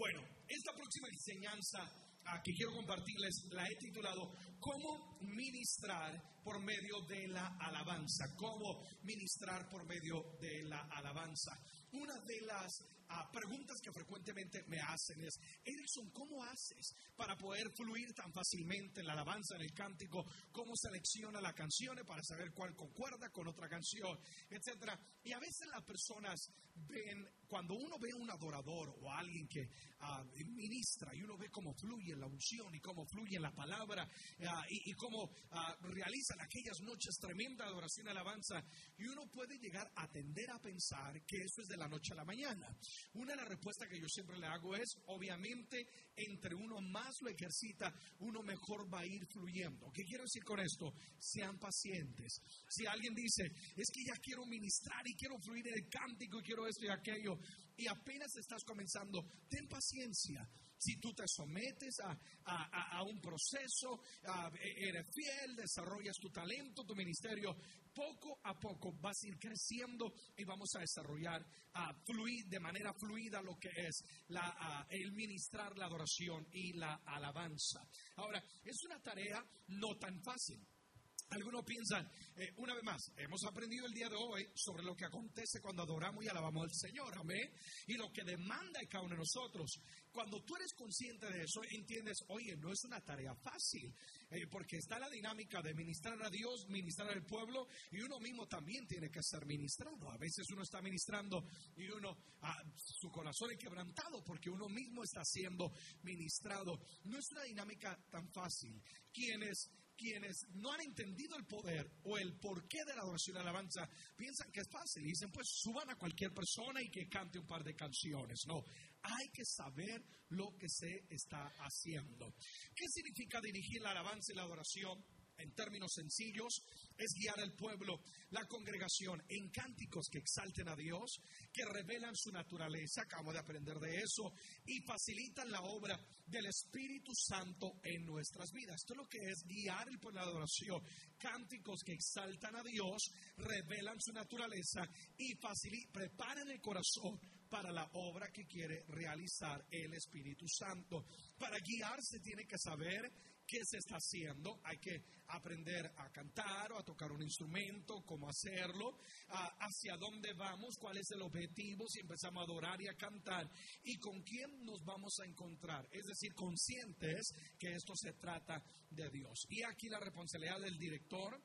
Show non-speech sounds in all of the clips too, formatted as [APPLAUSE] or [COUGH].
Bueno, esta próxima enseñanza ah, que quiero compartirles la he titulado ¿Cómo ministrar por medio de la alabanza? ¿Cómo ministrar por medio de la alabanza? Una de las preguntas que frecuentemente me hacen es, Erickson, ¿cómo haces para poder fluir tan fácilmente en la alabanza, en el cántico? ¿Cómo selecciona las canciones para saber cuál concuerda con otra canción, etcétera? Y a veces las personas ven, cuando uno ve un adorador o alguien que ah, ministra y uno ve cómo fluye la unción y cómo fluye la palabra ah, y, cómo ah, realizan aquellas noches tremendas de adoración y alabanza, y uno puede llegar a tender a pensar que eso es de la noche a la mañana. Una de las respuestas que yo siempre le hago es, obviamente, entre uno más lo ejercita, uno mejor va a ir fluyendo. ¿Qué quiero decir con esto? Sean pacientes. Si alguien dice, es que ya quiero ministrar y quiero fluir el cántico y quiero esto y aquello, y apenas estás comenzando, ten paciencia. Si tú te sometes a, un proceso, eres fiel, desarrollas tu talento, tu ministerio, poco a poco vas a ir creciendo y vamos a desarrollar fluir, de manera fluida lo que es la, el ministrar la adoración y la alabanza. Ahora, es una tarea no tan fácil. Algunos piensan, eh, una vez más, hemos aprendido el día de hoy sobre lo que acontece cuando adoramos y alabamos al Señor, amén, y lo que demanda cada uno de nosotros. Cuando tú eres consciente de eso, entiendes, oye, no es una tarea fácil, eh, porque está la dinámica de ministrar a Dios, ministrar al pueblo, y uno mismo también tiene que ser ministrado. A veces uno está ministrando y uno, ah, su corazón es quebrantado porque uno mismo está siendo ministrado. No es una dinámica tan fácil. Quienes quienes no han entendido el poder o el porqué de la adoración y alabanza piensan que es fácil y dicen, pues suban a cualquier persona y que cante un par de canciones. No, hay que saber lo que se está haciendo. ¿Qué significa dirigir la alabanza y la adoración? En términos sencillos, es guiar al pueblo, la congregación, en cánticos que exalten a Dios, que revelan su naturaleza, acabamos de aprender de eso, y facilitan la obra del Espíritu Santo en nuestras vidas. Esto es lo que es guiar el pueblo de adoración, cánticos que exaltan a Dios, revelan su naturaleza y preparan el corazón para la obra que quiere realizar el Espíritu Santo. Para guiarse tiene que saber qué se está haciendo, hay que aprender a cantar o a tocar un instrumento, cómo hacerlo, hacia dónde vamos, cuál es el objetivo, si empezamos a adorar y a cantar y con quién nos vamos a encontrar. Es decir, conscientes que esto se trata de Dios. Y aquí la responsabilidad del director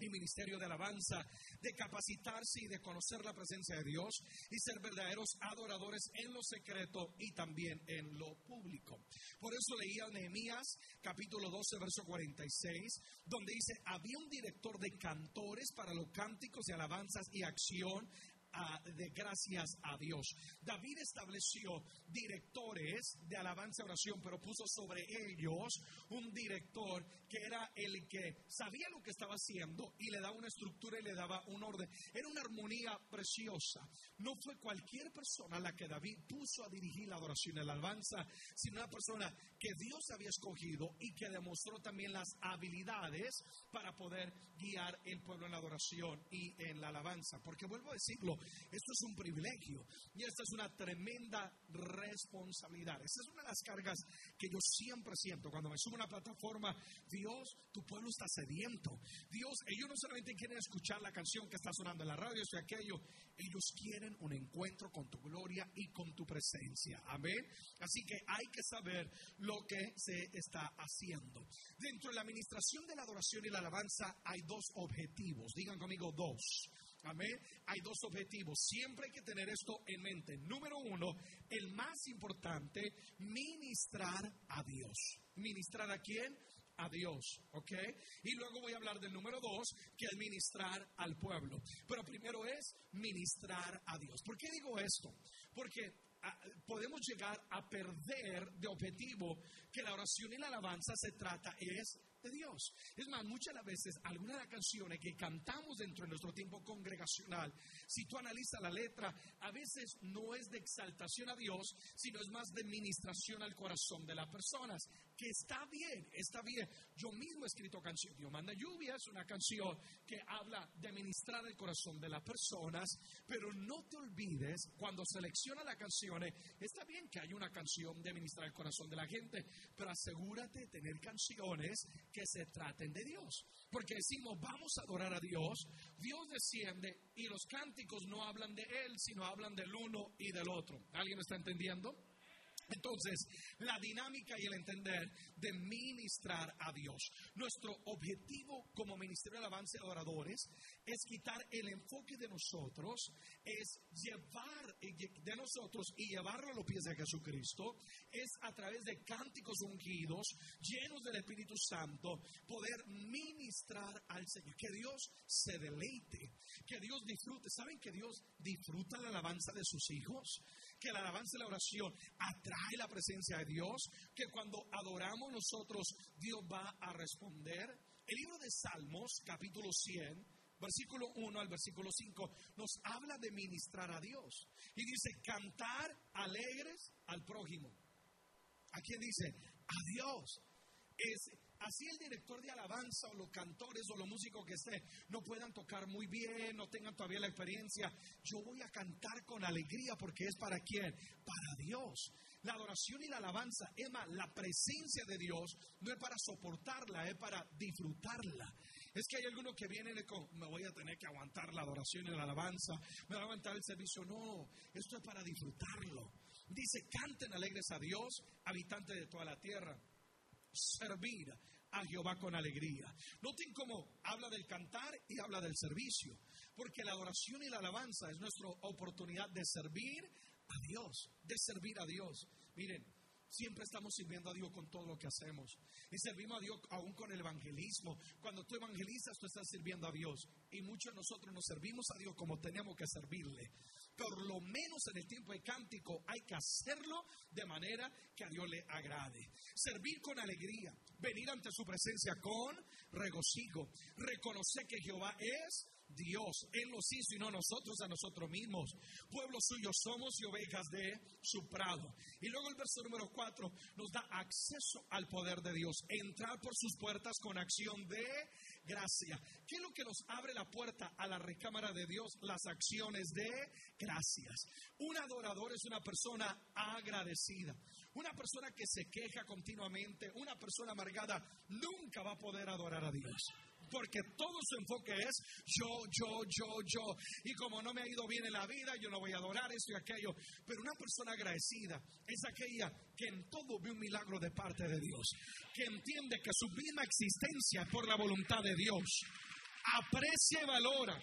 y ministerio de alabanza, de capacitarse y de conocer la presencia de Dios y ser verdaderos adoradores en lo secreto y también en lo público. Por eso leía Nehemías capítulo 12, verso 46, donde dice, había un director de cantores para los cánticos de alabanzas y acción de gracias a Dios. David estableció directores de alabanza y oración, pero puso sobre ellos un director que era el que sabía lo que estaba haciendo y le daba una estructura y le daba un orden. Era una armonía preciosa. No fue cualquier persona la que David puso a dirigir la adoración y la alabanza, sino una persona que Dios había escogido y que demostró también las habilidades para poder guiar el pueblo en la adoración y en la alabanza. Porque vuelvo a decirlo, esto es un privilegio y esta es una tremenda responsabilidad. Esta es una de las cargas que yo siempre siento cuando me subo a una plataforma. Dios, tu pueblo está sediento. Dios, ellos no solamente quieren escuchar la canción que está sonando en la radio, aquello, ellos quieren un encuentro con tu gloria y con tu presencia. Amén. Así que hay que saber lo que se está haciendo. Dentro de la administración de la adoración y la alabanza hay dos objetivos. Digan conmigo dos. Amén. Hay dos objetivos. Siempre hay que tener esto en mente. Número uno, el más importante, ministrar a Dios. ¿Ministrar a quién? A Dios, ¿ok? Y luego voy a hablar del número dos, que es ministrar al pueblo. Pero primero es ministrar a Dios. ¿Por qué digo esto? Porque ah, podemos llegar a perder de objetivo que la oración y la alabanza se trata es de Dios. Es más, muchas veces, algunas de las canciones que cantamos dentro de nuestro tiempo congregacional, si tú analizas la letra, a veces no es de exaltación a Dios, sino es más de ministración al corazón de las personas. Que está bien, está bien. Yo mismo he escrito canción. Dios manda lluvia, es una canción que habla de ministrar el corazón de las personas, pero no te olvides, cuando selecciona la canción, está bien que haya una canción de ministrar el corazón de la gente, pero asegúrate de tener canciones que se traten de Dios. Porque decimos, vamos a adorar a Dios, Dios desciende y los cánticos no hablan de Él, sino hablan del uno y del otro. ¿Alguien está entendiendo? Entonces, la dinámica y el entender de ministrar a Dios. Nuestro objetivo como Ministerio de Alabanza y Adoradores es quitar el enfoque de nosotros, es llevar de nosotros y llevarlo a los pies de Jesucristo, es a través de cánticos ungidos, llenos del Espíritu Santo, poder ministrar al Señor. Que Dios se deleite, que Dios disfrute. ¿Saben que Dios disfruta la alabanza de sus hijos? Que la alabanza y la oración atrae la presencia de Dios, que cuando adoramos nosotros Dios va a responder. El libro de Salmos, capítulo 100, versículo 1 al versículo 5, nos habla de ministrar a Dios. Y dice, cantar alegres al prójimo. ¿A quién dice? A Dios. Es Así el director de alabanza o los cantores o los músicos que esté no puedan tocar muy bien, no tengan todavía la experiencia. Yo voy a cantar con alegría porque es para quién? Para Dios. La adoración y la alabanza, Emma, la presencia de Dios no es para soportarla, es para disfrutarla. Es que hay algunos que vienen con, me voy a tener que aguantar la adoración y la alabanza, me voy a aguantar el servicio. No, esto es para disfrutarlo. Dice, canten alegres a Dios, habitantes de toda la tierra servir a Jehová con alegría. Noten cómo habla del cantar y habla del servicio, porque la adoración y la alabanza es nuestra oportunidad de servir a Dios, de servir a Dios. Miren, Siempre estamos sirviendo a Dios con todo lo que hacemos. Y servimos a Dios aún con el evangelismo. Cuando tú evangelizas, tú estás sirviendo a Dios. Y muchos de nosotros nos servimos a Dios como tenemos que servirle por lo menos en el tiempo de cántico, hay que hacerlo de manera que a Dios le agrade. Servir con alegría, venir ante su presencia con regocijo, reconocer que Jehová es Dios. Él los hizo y no nosotros a nosotros mismos. Pueblo suyo somos y ovejas de su prado. Y luego el verso número 4 nos da acceso al poder de Dios. Entrar por sus puertas con acción de gracia. ¿Qué es lo que nos abre la puerta a la recámara de Dios? Las acciones de gracias. Un adorador es una persona agradecida. Una persona que se queja continuamente, una persona amargada, nunca va a poder adorar a Dios porque todo su enfoque es yo, yo, yo, yo. Y como no me ha ido bien en la vida, yo no voy a adorar esto y aquello. Pero una persona agradecida es aquella que en todo ve un milagro de parte de Dios, que entiende que su misma existencia es por la voluntad de Dios. Aprecia y valora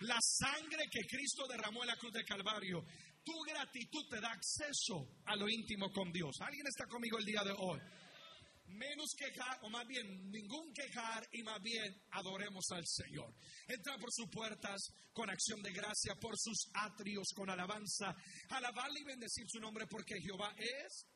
la sangre que Cristo derramó en la cruz de Calvario. Tu gratitud te da acceso a lo íntimo con Dios. ¿Alguien está conmigo el día de hoy? Menos quejar, o más bien ningún quejar, y más bien adoremos al Señor. Entra por sus puertas con acción de gracia, por sus atrios con alabanza, alabarle y bendecir su nombre porque Jehová es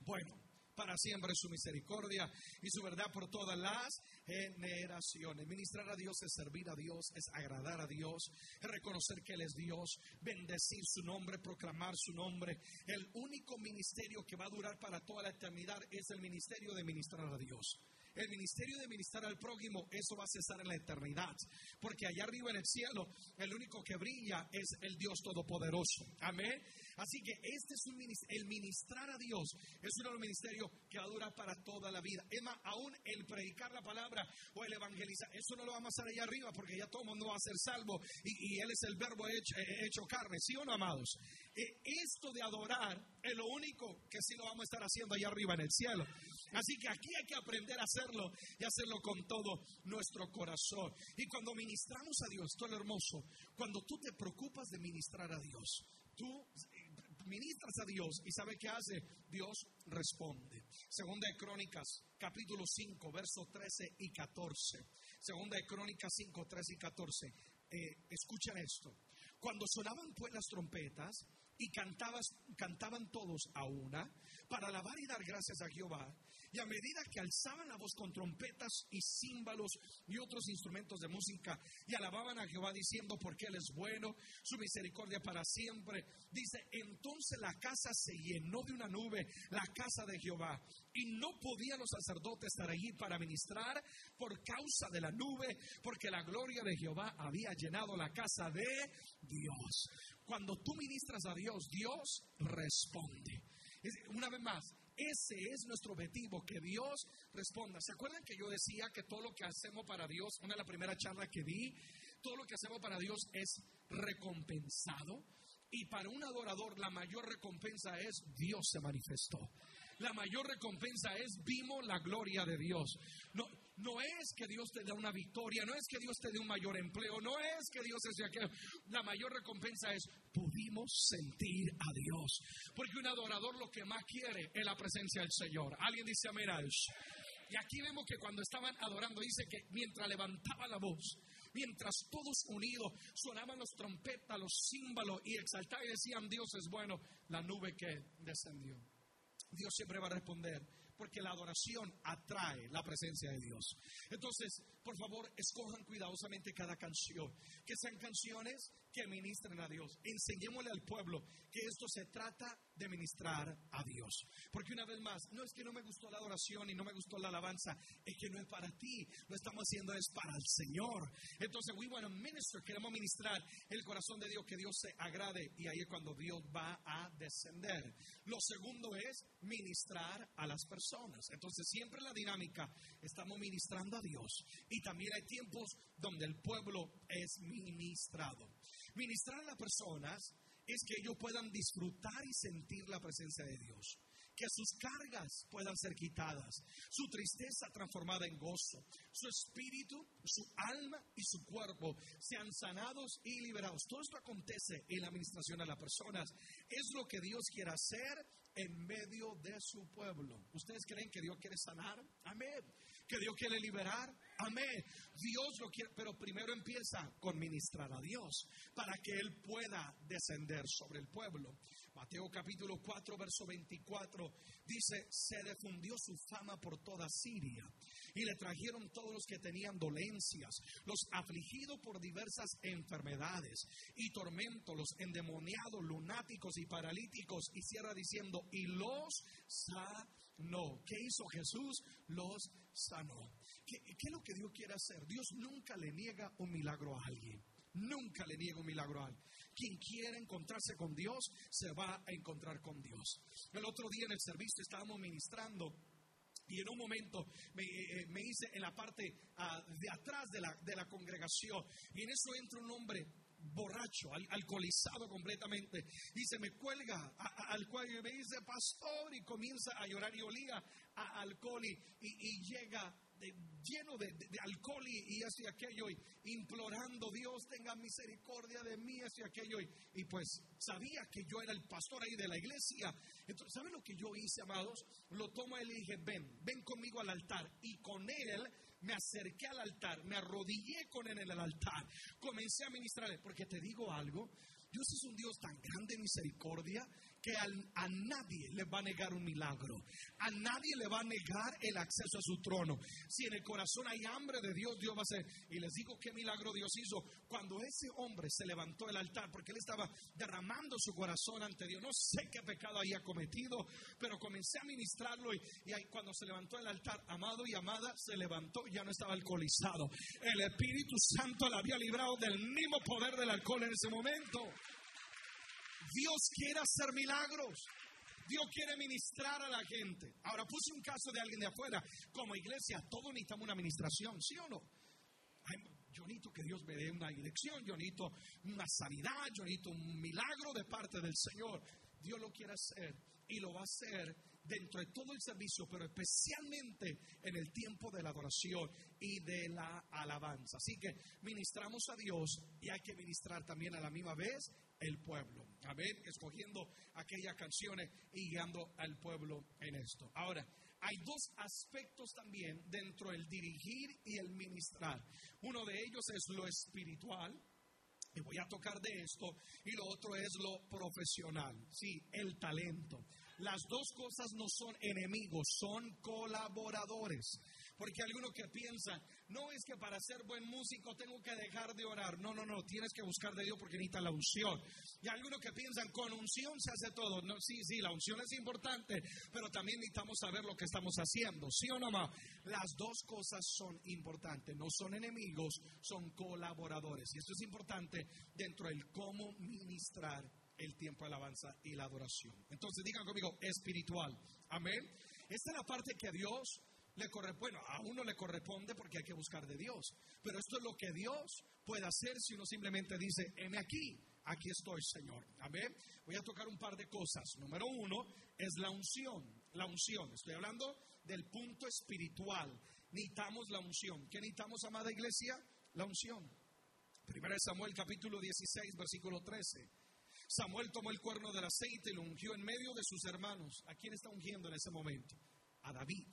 bueno para siempre su misericordia y su verdad por todas las generaciones. Ministrar a Dios es servir a Dios, es agradar a Dios, es reconocer que Él es Dios, bendecir su nombre, proclamar su nombre. El único ministerio que va a durar para toda la eternidad es el ministerio de ministrar a Dios. El ministerio de ministrar al prójimo, eso va a cesar en la eternidad. Porque allá arriba en el cielo, el único que brilla es el Dios Todopoderoso. Amén. Así que este es un ministerio, el ministrar a Dios es los ministerios que va a durar para toda la vida. Es más, aún el predicar la palabra o el evangelizar, eso no lo vamos a hacer allá arriba porque ya todo el mundo va a ser salvo y, Él es el verbo hecho, eh, hecho, carne, ¿sí o no, amados? Eh, esto de adorar es lo único que sí lo vamos a estar haciendo allá arriba en el cielo. Así que aquí hay que aprender a hacerlo y hacerlo con todo nuestro corazón. Y cuando ministramos a Dios, es lo hermoso, cuando tú te preocupas de ministrar a Dios, tú ministras a Dios y sabe qué hace, Dios responde. Segunda de Crónicas, capítulo 5, versos 13 y 14. Segunda de Crónicas 5, 13 y 14. Eh, escuchen esto. Cuando sonaban pues las trompetas y cantabas, cantaban todos a una para alabar y dar gracias a Jehová, Y a medida que alzaban la voz con trompetas y címbalos y otros instrumentos de música y alababan a Jehová diciendo porque Él es bueno, su misericordia para siempre, dice, entonces la casa se llenó de una nube, la casa de Jehová. Y no podían los sacerdotes estar allí para ministrar por causa de la nube, porque la gloria de Jehová había llenado la casa de Dios. Cuando tú ministras a Dios, Dios responde. Una vez más, ese es nuestro objetivo, que Dios responda. ¿Se acuerdan que yo decía que todo lo que hacemos para Dios, una de las primeras charlas que di, todo lo que hacemos para Dios es recompensado? Y para un adorador la mayor recompensa es Dios se manifestó. La mayor recompensa es vimos la gloria de Dios. No, no es que Dios te dé una victoria, no es que Dios te dé un mayor empleo, no es que Dios sea que La mayor recompensa es pudimos sentir a Dios. Porque un adorador lo que más quiere es la presencia del Señor. Alguien dice amén Y aquí vemos que cuando estaban adorando, dice que mientras levantaba la voz, mientras todos unidos sonaban los trompetas, los címbalos y exaltaban y decían, Dios es bueno, la nube que descendió. Dios siempre va a responder porque la adoración atrae la presencia de Dios. Entonces, por favor, escojan cuidadosamente cada canción, que sean canciones que ministren a Dios. Enseñémosle al pueblo que esto se trata de ministrar a Dios. Porque una vez más, no es que no me gustó la adoración y no me gustó la alabanza, es que no es para ti, lo estamos haciendo es para el Señor. Entonces, we want to minister, queremos ministrar el corazón de Dios, que Dios se agrade y ahí es cuando Dios va a descender. Lo segundo es ministrar a las personas. Entonces, siempre la dinámica, estamos ministrando a Dios y también hay tiempos donde el pueblo es ministrado. Ministrar a las personas es que ellos puedan disfrutar y sentir la presencia de Dios. Que sus cargas puedan ser quitadas, su tristeza transformada en gozo, su espíritu, su alma y su cuerpo sean sanados y liberados. Todo esto acontece en la administración a las personas. Es lo que Dios quiere hacer en medio de su pueblo. ¿Ustedes creen que Dios quiere sanar? Amén. ¿Que Dios quiere liberar? Amén. Dios lo quiere, pero primero empieza con ministrar a Dios para que Él pueda descender sobre el pueblo. Mateo capítulo 4, verso 24 dice, se difundió su fama por toda Siria y le trajeron todos los que tenían dolencias, los afligidos por diversas enfermedades y tormentos, los endemoniados, lunáticos y paralíticos, y cierra diciendo, y los sanó. ¿Qué hizo Jesús? Los sanó. ¿Qué, ¿Qué, es lo que Dios quiere hacer? Dios nunca le niega un milagro a alguien. Nunca le niega un milagro a alguien. Quien quiere encontrarse con Dios, se va a encontrar con Dios. El otro día en el servicio estábamos ministrando y en un momento me, eh, eh, hice en la parte ah, de atrás de la, de la congregación. Y en eso entra un hombre borracho, alcoholizado completamente, y se me cuelga al cuello y me dice, pastor, y comienza a llorar y olía a alcohol y llega lleno de, alcohol y, así aquello, y implorando Dios tenga misericordia de mí, así aquello, y, pues sabía que yo era el pastor ahí de la iglesia. Entonces, ¿saben lo que yo hice, amados? Lo tomo él y dije, ven, ven conmigo al altar, y con él me acerqué al altar, me arrodillé con él en el altar, comencé a ministrarle, porque te digo algo, Dios es un Dios tan grande en misericordia que a, nadie le va a negar un milagro. A nadie le va a negar el acceso a su trono. Si en el corazón hay hambre de Dios, Dios va a hacer. Y les digo qué milagro Dios hizo. Cuando ese hombre se levantó del altar, porque él estaba derramando su corazón ante Dios. No sé qué pecado había cometido, pero comencé a ministrarlo. Y, y cuando se levantó del altar, amado y amada, se levantó ya no estaba alcoholizado. El Espíritu Santo le había librado del mismo poder del alcohol en ese momento. Dios quiere hacer milagros. Dios quiere ministrar a la gente. Ahora puse un caso de alguien de afuera. Como iglesia, todos necesitamos una administración, ¿sí o no? yo necesito que Dios me dé una dirección, yo necesito una sanidad, yo necesito un milagro de parte del Señor. Dios lo quiere hacer y lo va a hacer dentro de todo el servicio, pero especialmente en el tiempo de la adoración y de la alabanza. Así que ministramos a Dios y hay que ministrar también a la misma vez el pueblo. Amén, escogiendo aquellas canciones y guiando al pueblo en esto. Ahora, hay dos aspectos también dentro del dirigir y el ministrar. Uno de ellos es lo espiritual, y voy a tocar de esto, y lo otro es lo profesional, sí, el talento Las dos cosas no son enemigos, son colaboradores. Porque hay algunos que piensan, no es que para ser buen músico tengo que dejar de orar. No, no, no, tienes que buscar de Dios porque necesita la unción. Y algunos que piensan, con unción se hace todo. No, sí, sí, la unción es importante, pero también necesitamos saber lo que estamos haciendo. ¿Sí o no? Las dos cosas son importantes. No son enemigos, son colaboradores. Y esto es importante dentro del cómo ministrar el tiempo de alabanza y la adoración. Entonces digan conmigo, espiritual. Amén. Esta es la parte que Dios le bueno, a uno le corresponde porque hay que buscar de Dios. Pero esto es lo que Dios puede hacer si uno simplemente dice, heme aquí, aquí estoy, Señor. Amén. Voy a tocar un par de cosas. Número uno es la unción. La unción. Estoy hablando del punto espiritual. Necesitamos la unción. ¿Qué necesitamos, amada iglesia? La unción. Primera de Samuel capítulo 16, versículo 13. Samuel tomó el cuerno del aceite y lo ungió en medio de sus hermanos. ¿A quién está ungiendo en ese momento? A David.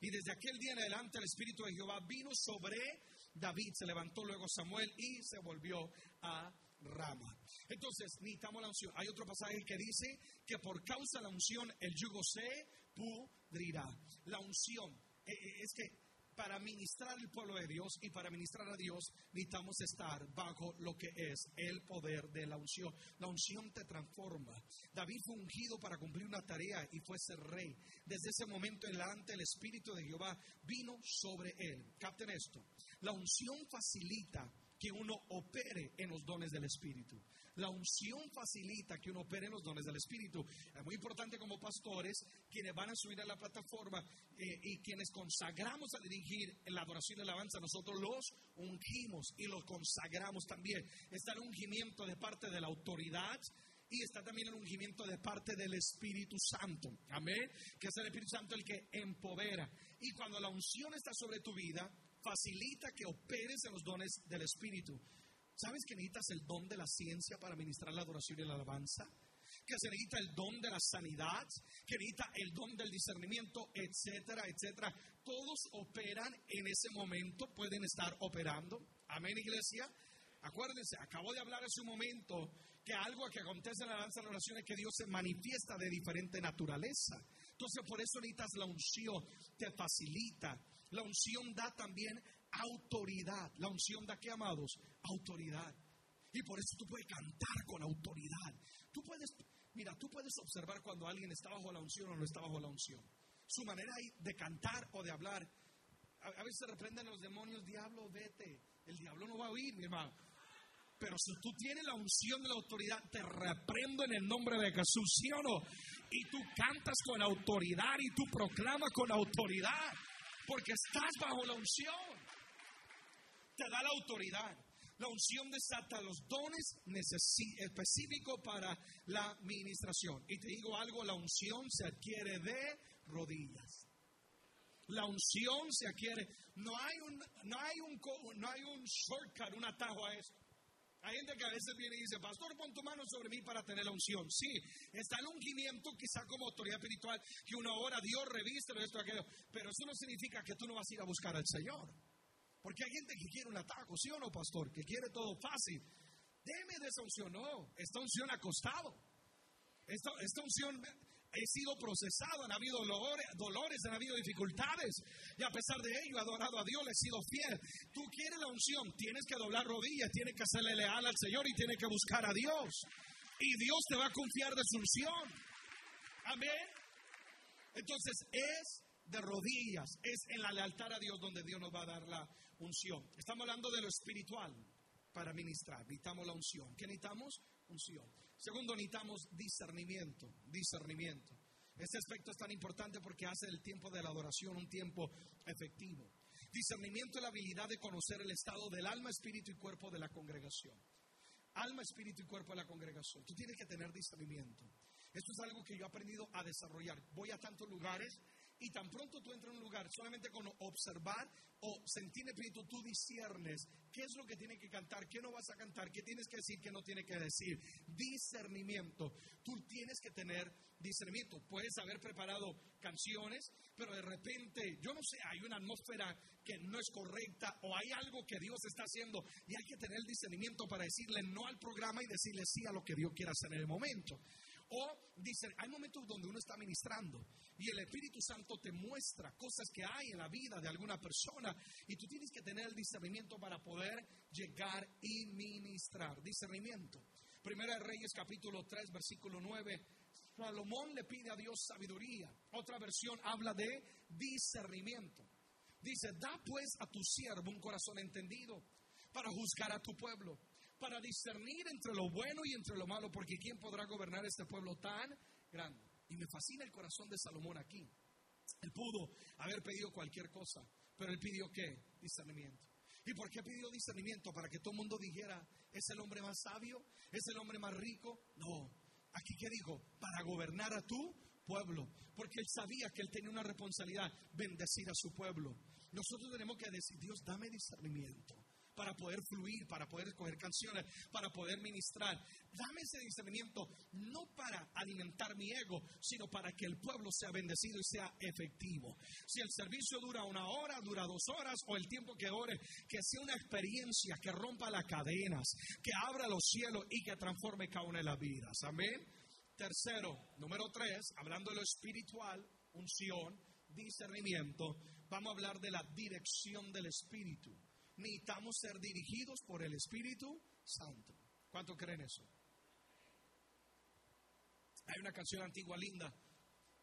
Y desde aquel día en adelante el Espíritu de Jehová vino sobre David. Se levantó luego Samuel y se volvió a Rama. Entonces, necesitamos la unción. Hay otro pasaje que dice que por causa de la unción el yugo se pudrirá. La unción. Eh, eh, es que para ministrar el pueblo de Dios y para ministrar a Dios necesitamos estar bajo lo que es el poder de la unción. La unción te transforma. David fue ungido para cumplir una tarea y fue ser rey. Desde ese momento en adelante el Espíritu de Jehová vino sobre él. Capten esto. La unción facilita que uno opere en los dones del Espíritu. La unción facilita que uno opere en los dones del Espíritu. Es muy importante como pastores, quienes van a subir a la plataforma eh, y quienes consagramos a dirigir la adoración y la alabanza, nosotros los ungimos y los consagramos también. Está el ungimiento de parte de la autoridad y está también el ungimiento de parte del Espíritu Santo. Amén. Que es el Espíritu Santo el que empodera. Y cuando la unción está sobre tu vida, facilita que operes en los dones del Espíritu. ¿Sabes que necesitas el don de la ciencia para ministrar la adoración y la alabanza? Que se necesita el don de la sanidad, que necesita el don del discernimiento, etcétera, etcétera. Todos operan en ese momento, pueden estar operando. Amén, iglesia. Acuérdense, acabo de hablar hace un momento que algo que acontece en la alabanza y la oración es que Dios se manifiesta de diferente naturaleza. Entonces, por eso necesitas la unción, te facilita. La unción da también autoridad. La unción da qué, amados? Autoridad. Y por eso tú puedes cantar con autoridad. Tú puedes, mira, tú puedes observar cuando alguien está bajo la unción o no está bajo la unción. Su manera de cantar o de hablar. A, veces se reprenden los demonios, diablo, vete. El diablo no va a oír, mi hermano. Pero si tú tienes la unción de la autoridad, te reprendo en el nombre de Jesús, ¿sí o no? Y tú cantas con autoridad y tú proclamas con autoridad, porque estás bajo la unción te da la autoridad. La unción desata los dones específicos para la administración. Y te digo algo, la unción se adquiere de rodillas. La unción se adquiere. No hay un, no hay un, no hay un shortcut, un atajo a esto. Hay gente que a veces viene y dice, pastor, pon tu mano sobre mí para tener la unción. Sí, está el ungimiento quizá como autoridad espiritual, que una hora Dios reviste esto, aquello. Pero eso no significa que tú no vas a ir a buscar al Señor. Porque hay gente que quiere un atajo, ¿sí o no, pastor? Que quiere todo fácil. Deme de esa unción. No, esta unción ha costado. Esta, esta unción he sido procesado, han habido dolores, han habido dificultades. Y a pesar de ello, he adorado a Dios, le he sido fiel. Tú quieres la unción, tienes que doblar rodillas, tienes que hacerle leal al Señor y tienes que buscar a Dios. Y Dios te va a confiar de su unción. Amén. Entonces es de rodillas, es en la lealtad a Dios donde Dios nos va a dar la unción. Estamos hablando de lo espiritual para ministrar. Necesitamos la unción. ¿Qué necesitamos? Unción. Segundo, necesitamos discernimiento. Discernimiento. Este aspecto es tan importante porque hace el tiempo de la adoración un tiempo efectivo. Discernimiento es la habilidad de conocer el estado del alma, espíritu y cuerpo de la congregación. Alma, espíritu y cuerpo de la congregación. Tú tienes que tener discernimiento. Esto es algo que yo he aprendido a desarrollar. Voy a tantos lugares y tan pronto tú entras en un lugar, solamente con observar o sentir el espíritu, tú disiernes qué es lo que tiene que cantar, qué no vas a cantar, qué tienes que decir, qué no tiene que decir. Discernimiento. Tú tienes que tener discernimiento. Puedes haber preparado canciones, pero de repente, yo no sé, hay una atmósfera que no es correcta o hay algo que Dios está haciendo y hay que tener discernimiento para decirle no al programa y decirle sí a lo que Dios quiera hacer en el momento. O dice, hay momentos donde uno está ministrando y el Espíritu Santo te muestra cosas que hay en la vida de alguna persona y tú tienes que tener el discernimiento para poder llegar y ministrar. Discernimiento. Primera de Reyes capítulo 3 versículo 9. Salomón le pide a Dios sabiduría. Otra versión habla de discernimiento. Dice, da pues a tu siervo un corazón entendido para juzgar a tu pueblo para discernir entre lo bueno y entre lo malo, porque ¿quién podrá gobernar este pueblo tan grande? Y me fascina el corazón de Salomón aquí. Él pudo haber pedido cualquier cosa, pero él pidió qué? Discernimiento. ¿Y por qué pidió discernimiento? Para que todo el mundo dijera, ¿es el hombre más sabio? ¿Es el hombre más rico? No. Aquí qué dijo? Para gobernar a tu pueblo. Porque él sabía que él tenía una responsabilidad, bendecir a su pueblo. Nosotros tenemos que decir, Dios, dame discernimiento para poder fluir, para poder escoger canciones, para poder ministrar. Dame ese discernimiento no para alimentar mi ego, sino para que el pueblo sea bendecido y sea efectivo. Si el servicio dura una hora, dura dos horas o el tiempo que ore, que sea una experiencia que rompa las cadenas, que abra los cielos y que transforme cada una de las vidas. Amén. Tercero, número tres, hablando de lo espiritual, unción, discernimiento, vamos a hablar de la dirección del espíritu necesitamos ser dirigidos por el Espíritu Santo. ¿Cuánto creen eso? Hay una canción antigua linda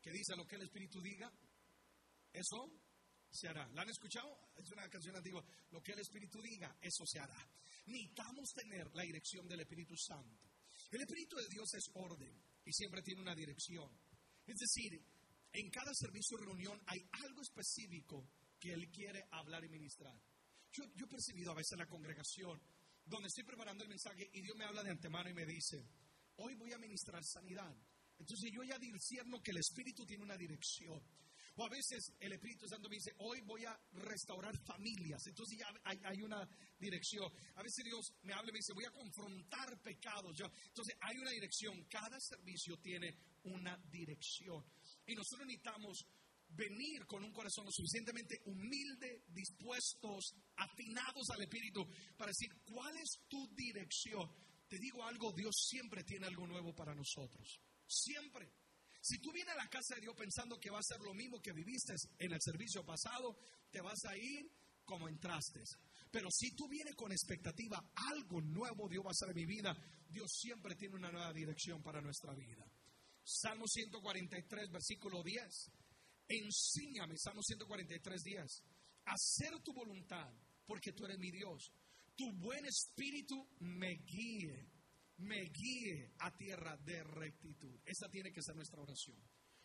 que dice lo que el Espíritu diga, eso se hará. ¿La han escuchado? Es una canción antigua. Lo que el Espíritu diga, eso se hará. Necesitamos tener la dirección del Espíritu Santo. El Espíritu de Dios es orden y siempre tiene una dirección. Es decir, en cada servicio de reunión hay algo específico que Él quiere hablar y ministrar. Yo, he percibido a veces en la congregación donde estoy preparando el mensaje y Dios me habla de antemano y me dice, hoy voy a ministrar sanidad. Entonces yo ya discierno que el Espíritu tiene una dirección. O a veces el Espíritu Santo me dice, hoy voy a restaurar familias. Entonces ya hay, una dirección. A veces Dios me habla y me dice, voy a confrontar pecados. entonces hay una dirección. Cada servicio tiene una dirección. Y nosotros necesitamos venir con un corazón lo suficientemente humilde, dispuestos, afinados al Espíritu, para decir, ¿cuál es tu dirección? Te digo algo, Dios siempre tiene algo nuevo para nosotros. Siempre. Si tú vienes a la casa de Dios pensando que va a ser lo mismo que viviste en el servicio pasado, te vas a ir como entraste. Pero si tú vienes con expectativa, algo nuevo Dios va a hacer en mi vida, Dios siempre tiene una nueva dirección para nuestra vida. Salmo 143, versículo 10. Enséñame, Salmo 143 días, hacer tu voluntad, porque tú eres mi Dios. Tu buen espíritu me guíe, me guíe a tierra de rectitud. Esa tiene que ser nuestra oración.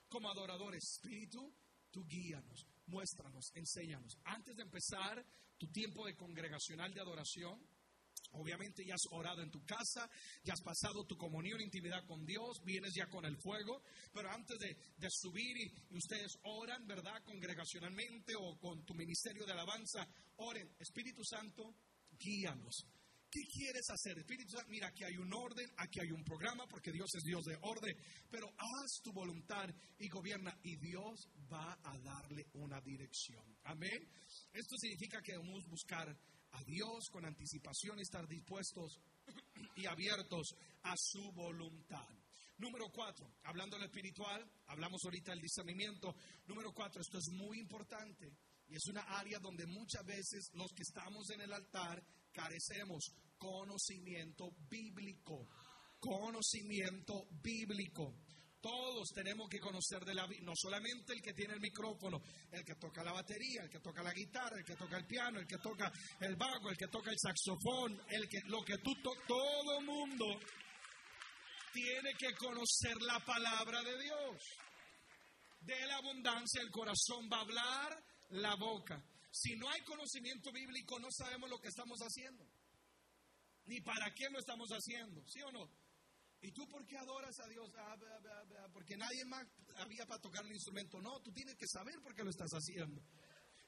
Como adorador, espíritu, tú guíanos, muéstranos, enséñanos. Antes de empezar tu tiempo de congregacional de adoración, Obviamente ya has orado en tu casa, ya has pasado tu comunión, intimidad con Dios, vienes ya con el fuego, pero antes de, subir y, ustedes oran, ¿verdad? Congregacionalmente o con tu ministerio de alabanza, oren, Espíritu Santo, guíanos. ¿Qué quieres hacer? Espíritu Santo, mira, aquí hay un orden, aquí hay un programa, porque Dios es Dios de orden, pero haz tu voluntad y gobierna y Dios va a darle una dirección. Amén. Esto significa que debemos buscar a Dios con anticipación estar dispuestos y abiertos a su voluntad. Número cuatro, hablando de lo espiritual, hablamos ahorita del discernimiento. Número cuatro, esto es muy importante y es una área donde muchas veces los que estamos en el altar carecemos conocimiento bíblico. Conocimiento bíblico. Todos tenemos que conocer de la vida, no solamente el que tiene el micrófono, el que toca la batería, el que toca la guitarra, el que toca el piano, el que toca el bajo, el que toca el saxofón, el que lo que tú tocas, todo mundo tiene que conocer la palabra de Dios. De la abundancia el corazón va a hablar, la boca. Si no hay conocimiento bíblico, no sabemos lo que estamos haciendo. Ni para qué lo estamos haciendo, ¿sí o no? ¿Y tú por qué adoras a Dios? Ah, porque nadie más había para tocar el instrumento. No, tú tienes que saber por qué lo estás haciendo.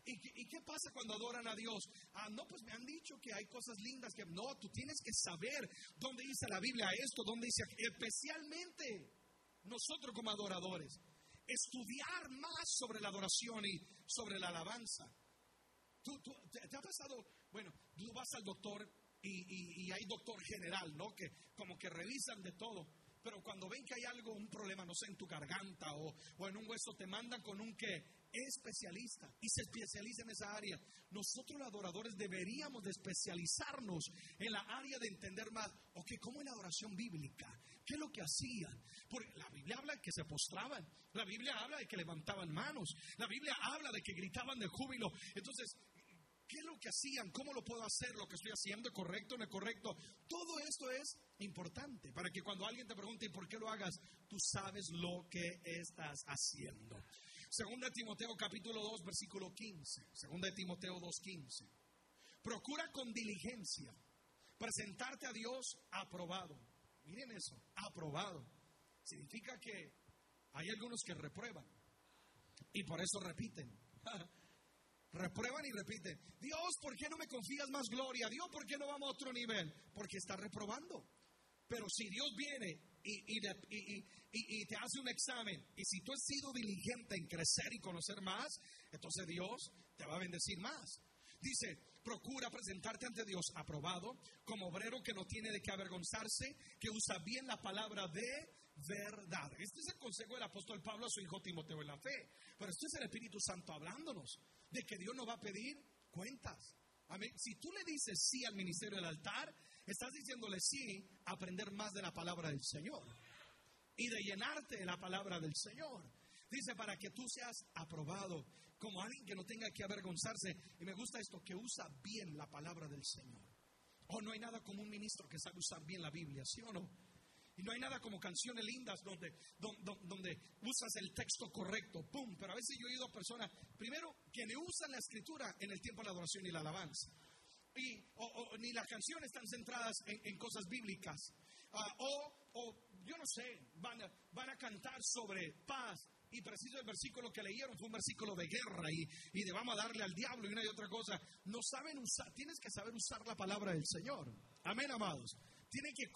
¿Y, qué pasa cuando adoran a Dios? Ah, no, pues me han dicho que hay cosas lindas que... No, tú tienes que saber dónde dice la Biblia esto, dónde dice... Especialmente nosotros como adoradores. Estudiar más sobre la adoración y sobre la alabanza. ¿Tú, te, te, ha pasado? Bueno, tú vas al doctor y, hay doctor general, ¿no? Que como que revisan de todo. pero cuando ven que hay algo, un problema, no sé, en tu garganta o, o en un hueso, te mandan con un que especialista y se especializa en esa área. Nosotros los adoradores deberíamos de especializarnos en la área de entender más, ok, ¿cómo es la adoración bíblica? ¿Qué es lo que hacían? Porque la Biblia habla de que se postraban, la Biblia habla de que levantaban manos, la Biblia habla de que gritaban de júbilo. Entonces, ¿Qué es lo que hacían? ¿Cómo lo puedo hacer? ¿Lo que estoy haciendo es correcto o no es correcto? Todo esto es importante para que cuando alguien te pregunte ¿y por qué lo hagas? Tú sabes lo que estás haciendo. Segunda Timoteo capítulo 2 versículo 15. Segunda Timoteo 2 15. Procura con diligencia presentarte a Dios aprobado. Miren eso, aprobado. Significa que hay algunos que reprueban y por eso repiten. [LAUGHS] Reprueban y repiten. Dios, ¿por qué no me confías más gloria? Dios, ¿por qué no vamos a otro nivel? Porque está reprobando. Pero si Dios viene y, te hace un examen, y si tú has sido diligente en crecer y conocer más, entonces Dios te va a bendecir más. Dice, procura presentarte ante Dios aprobado, como obrero que no tiene de qué avergonzarse, que usa bien la palabra de verdad. Este es el consejo del apóstol Pablo a su hijo Timoteo en la fe. Pero este es el Espíritu Santo hablándonos de que Dios nos va a pedir cuentas. Amén. Si tú le dices sí al ministerio del altar, estás diciéndole sí a aprender más de la palabra del Señor y de llenarte de la palabra del Señor. Dice, para que tú seas aprobado como alguien que no tenga que avergonzarse. Y me gusta esto, que usa bien la palabra del Señor. Oh, no hay nada como un ministro que sabe usar bien la Biblia, ¿sí o no? Y no hay nada como canciones lindas donde, donde, usas el texto correcto, ¡pum! Pero a veces yo he oído a personas, primero, que no usan la escritura en el tiempo de la adoración y la alabanza. Y, o, ni las canciones están centradas en, cosas bíblicas. Ah, o, yo no sé, van van a cantar sobre paz, y preciso el versículo que leyeron fue un versículo de guerra y, y de vamos a darle al diablo y una y otra cosa. No saben usar, tienes que saber usar la palabra del Señor. Amén, amados tiene que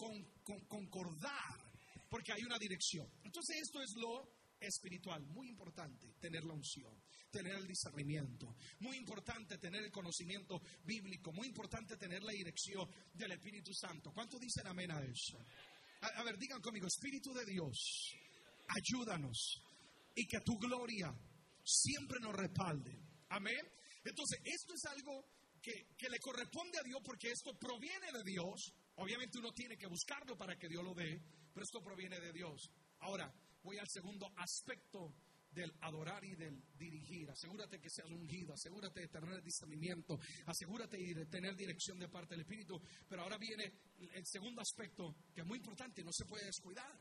concordar porque hay una dirección. Entonces esto es lo espiritual, muy importante tener la unción, tener el discernimiento, muy importante tener el conocimiento bíblico, muy importante tener la dirección del Espíritu Santo. ¿Cuánto dicen amén a eso? A, ver, digan conmigo, Espíritu de Dios, ayúdanos y que tu gloria siempre nos respalde. Amén. Entonces, esto es algo que, que le corresponde a Dios porque esto proviene de Dios Obviamente uno tiene que buscarlo para que Dios lo dé, pero esto proviene de Dios. Ahora, voy al segundo aspecto del adorar y del dirigir. Asegúrate que seas ungido, asegúrate de tener discernimiento, asegúrate de tener dirección de parte del Espíritu. Pero ahora viene el segundo aspecto que es muy importante y no se puede descuidar,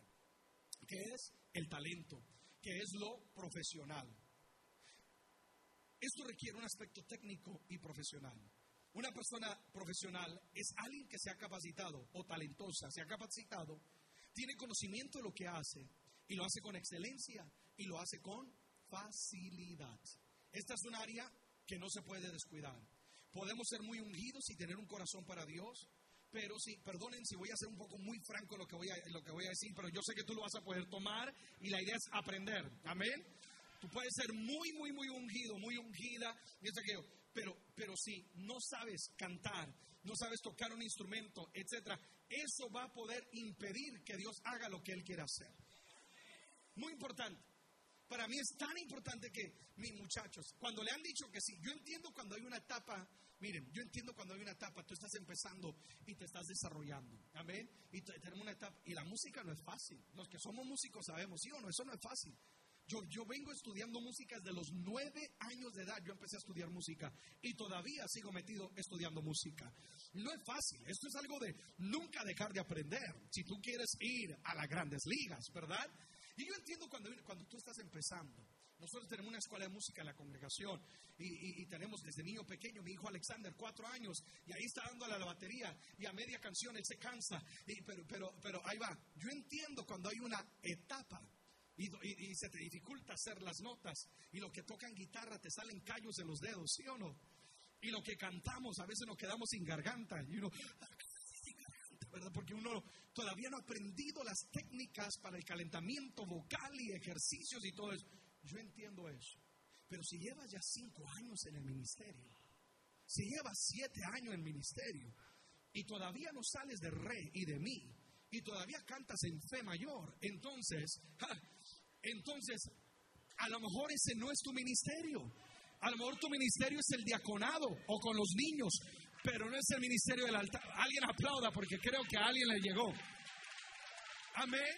que es el talento, que es lo profesional. Esto requiere un aspecto técnico y profesional. Una persona profesional es alguien que se ha capacitado o talentosa, se ha capacitado, tiene conocimiento de lo que hace y lo hace con excelencia y lo hace con facilidad. Esta es un área que no se puede descuidar. Podemos ser muy ungidos y tener un corazón para Dios, pero si, perdonen si voy a ser un poco muy franco lo que voy a, lo que voy a decir, pero yo sé que tú lo vas a poder tomar y la idea es aprender. Amén. Tú puedes ser muy, muy, muy ungido, muy ungida, y es pero, pero si no sabes cantar, no sabes tocar un instrumento, etcétera, eso va a poder impedir que Dios haga lo que Él quiere hacer. Muy importante. Para mí es tan importante que mis muchachos, cuando le han dicho que sí, yo entiendo cuando hay una etapa, miren, yo entiendo cuando hay una etapa, tú estás empezando y te estás desarrollando, amén, y tenemos una etapa, y la música no es fácil, los que somos músicos sabemos, sí o no, eso no es fácil, yo, vengo estudiando música desde los nueve años de edad. Yo empecé a estudiar música y todavía sigo metido estudiando música. No es fácil. Esto es algo de nunca dejar de aprender. Si tú quieres ir a las grandes ligas, ¿verdad? Y yo entiendo cuando, cuando tú estás empezando. Nosotros tenemos una escuela de música en la congregación y, tenemos desde niño pequeño, mi hijo Alexander, cuatro años, y ahí está dándole a la batería y a media canción él se cansa, pero, pero, pero ahí va. Yo entiendo cuando hay una etapa y, se te dificulta hacer las notas y lo que tocan guitarra te salen callos en los dedos, ¿sí o no? Y lo que cantamos a veces nos quedamos sin garganta y uno, ¿verdad? Porque uno todavía no ha aprendido las técnicas para el calentamiento vocal y ejercicios y todo eso. Yo entiendo eso. Pero si llevas ya cinco años en el ministerio, si llevas siete años en el ministerio y todavía no sales de re y de mí, y todavía cantas en fe mayor. Entonces, entonces, a lo mejor ese no es tu ministerio. A lo mejor tu ministerio es el diaconado o con los niños, pero no es el ministerio del altar. Alguien aplauda porque creo que a alguien le llegó. Amén.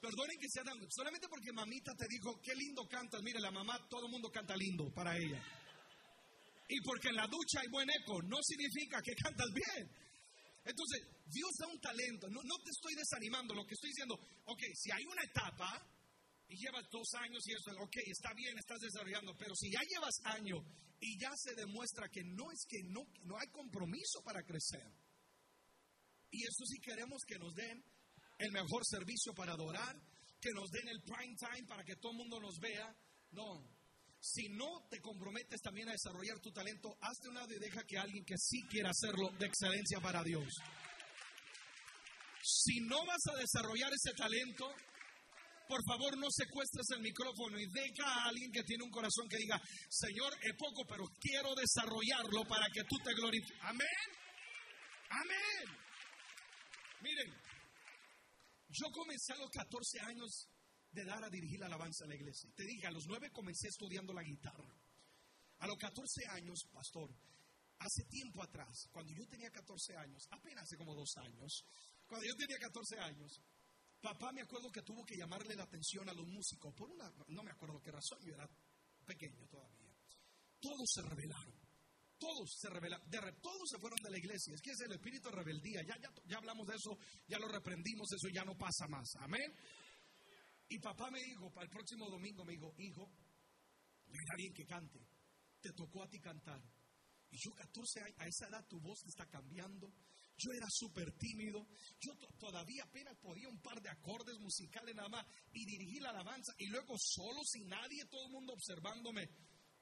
Perdonen que sea tan. Solamente porque mamita te dijo, qué lindo cantas. Mire, la mamá, todo el mundo canta lindo para ella. Y porque en la ducha hay buen eco, no significa que cantas bien. Entonces, Dios da un talento. No, te estoy desanimando. Lo que estoy diciendo, ok, si hay una etapa y llevas dos años y eso, ok, está bien, estás desarrollando. Pero si ya llevas años y ya se demuestra que no es que no, no hay compromiso para crecer. Y eso sí queremos que nos den el mejor servicio para adorar, que nos den el prime time para que todo el mundo nos vea. No. Si no te comprometes también a desarrollar tu talento, hazte un lado y deja que alguien que sí quiera hacerlo de excelencia para Dios. Si no vas a desarrollar ese talento, por favor no secuestres el micrófono y deja a alguien que tiene un corazón que diga, Señor, es poco, pero quiero desarrollarlo para que tú te glorifiques. Amén. Amén. Miren, yo comencé a los 14 años de dar a dirigir la alabanza a la iglesia. Te dije, a los 9 comencé estudiando la guitarra. A los 14 años, pastor, hace tiempo atrás, cuando yo tenía 14 años, apenas hace como dos años, cuando yo tenía 14 años, papá me acuerdo que tuvo que llamarle la atención a los músicos por una, no me acuerdo qué razón, yo era pequeño todavía. Todos se rebelaron. Todos se rebelaron, todos se fueron de la iglesia. Es que es el espíritu de rebeldía. Ya, ya, ya hablamos de eso, ya lo reprendimos, eso ya no pasa más. Amén. Y papá me dijo, para el próximo domingo, me dijo, hijo, hay alguien que cante. Te tocó a ti cantar. Y yo, 14 años, a esa edad tu voz te está cambiando. Yo era súper tímido. Yo todavía apenas podía un par de acordes musicales nada más y dirigí la alabanza. Y luego solo, sin nadie, todo el mundo observándome.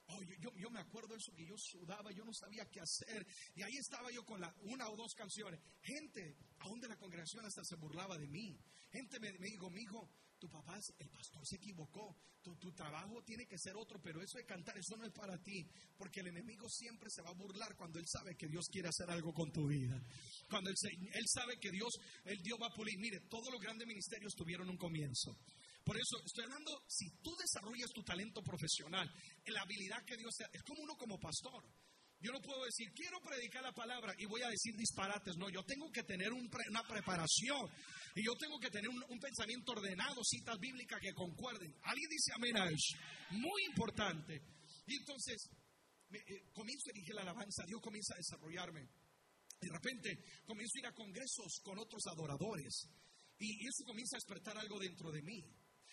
Oh, yo, me acuerdo eso que yo sudaba, yo no sabía qué hacer. Y ahí estaba yo con la, una o dos canciones. Gente, aún de la congregación hasta se burlaba de mí. Gente me, me dijo, mi hijo, tu papá, el pastor se equivocó. Tu, tu, trabajo tiene que ser otro, pero eso de cantar, eso no es para ti. Porque el enemigo siempre se va a burlar cuando él sabe que Dios quiere hacer algo con tu vida. Cuando él, él sabe que Dios, el Dios va a pulir. Mire, todos los grandes ministerios tuvieron un comienzo. Por eso estoy hablando, si tú desarrollas tu talento profesional, la habilidad que Dios te es como uno como pastor. Yo no puedo decir, quiero predicar la palabra y voy a decir disparates. No, yo tengo que tener una preparación y yo tengo que tener un, pensamiento ordenado, citas bíblicas que concuerden. Alguien dice amén a eso. Muy importante. Y entonces, eh, comienzo a dirigir la alabanza, Dios comienza a desarrollarme. De repente, comienzo a ir a congresos con otros adoradores y eso comienza a despertar algo dentro de mí.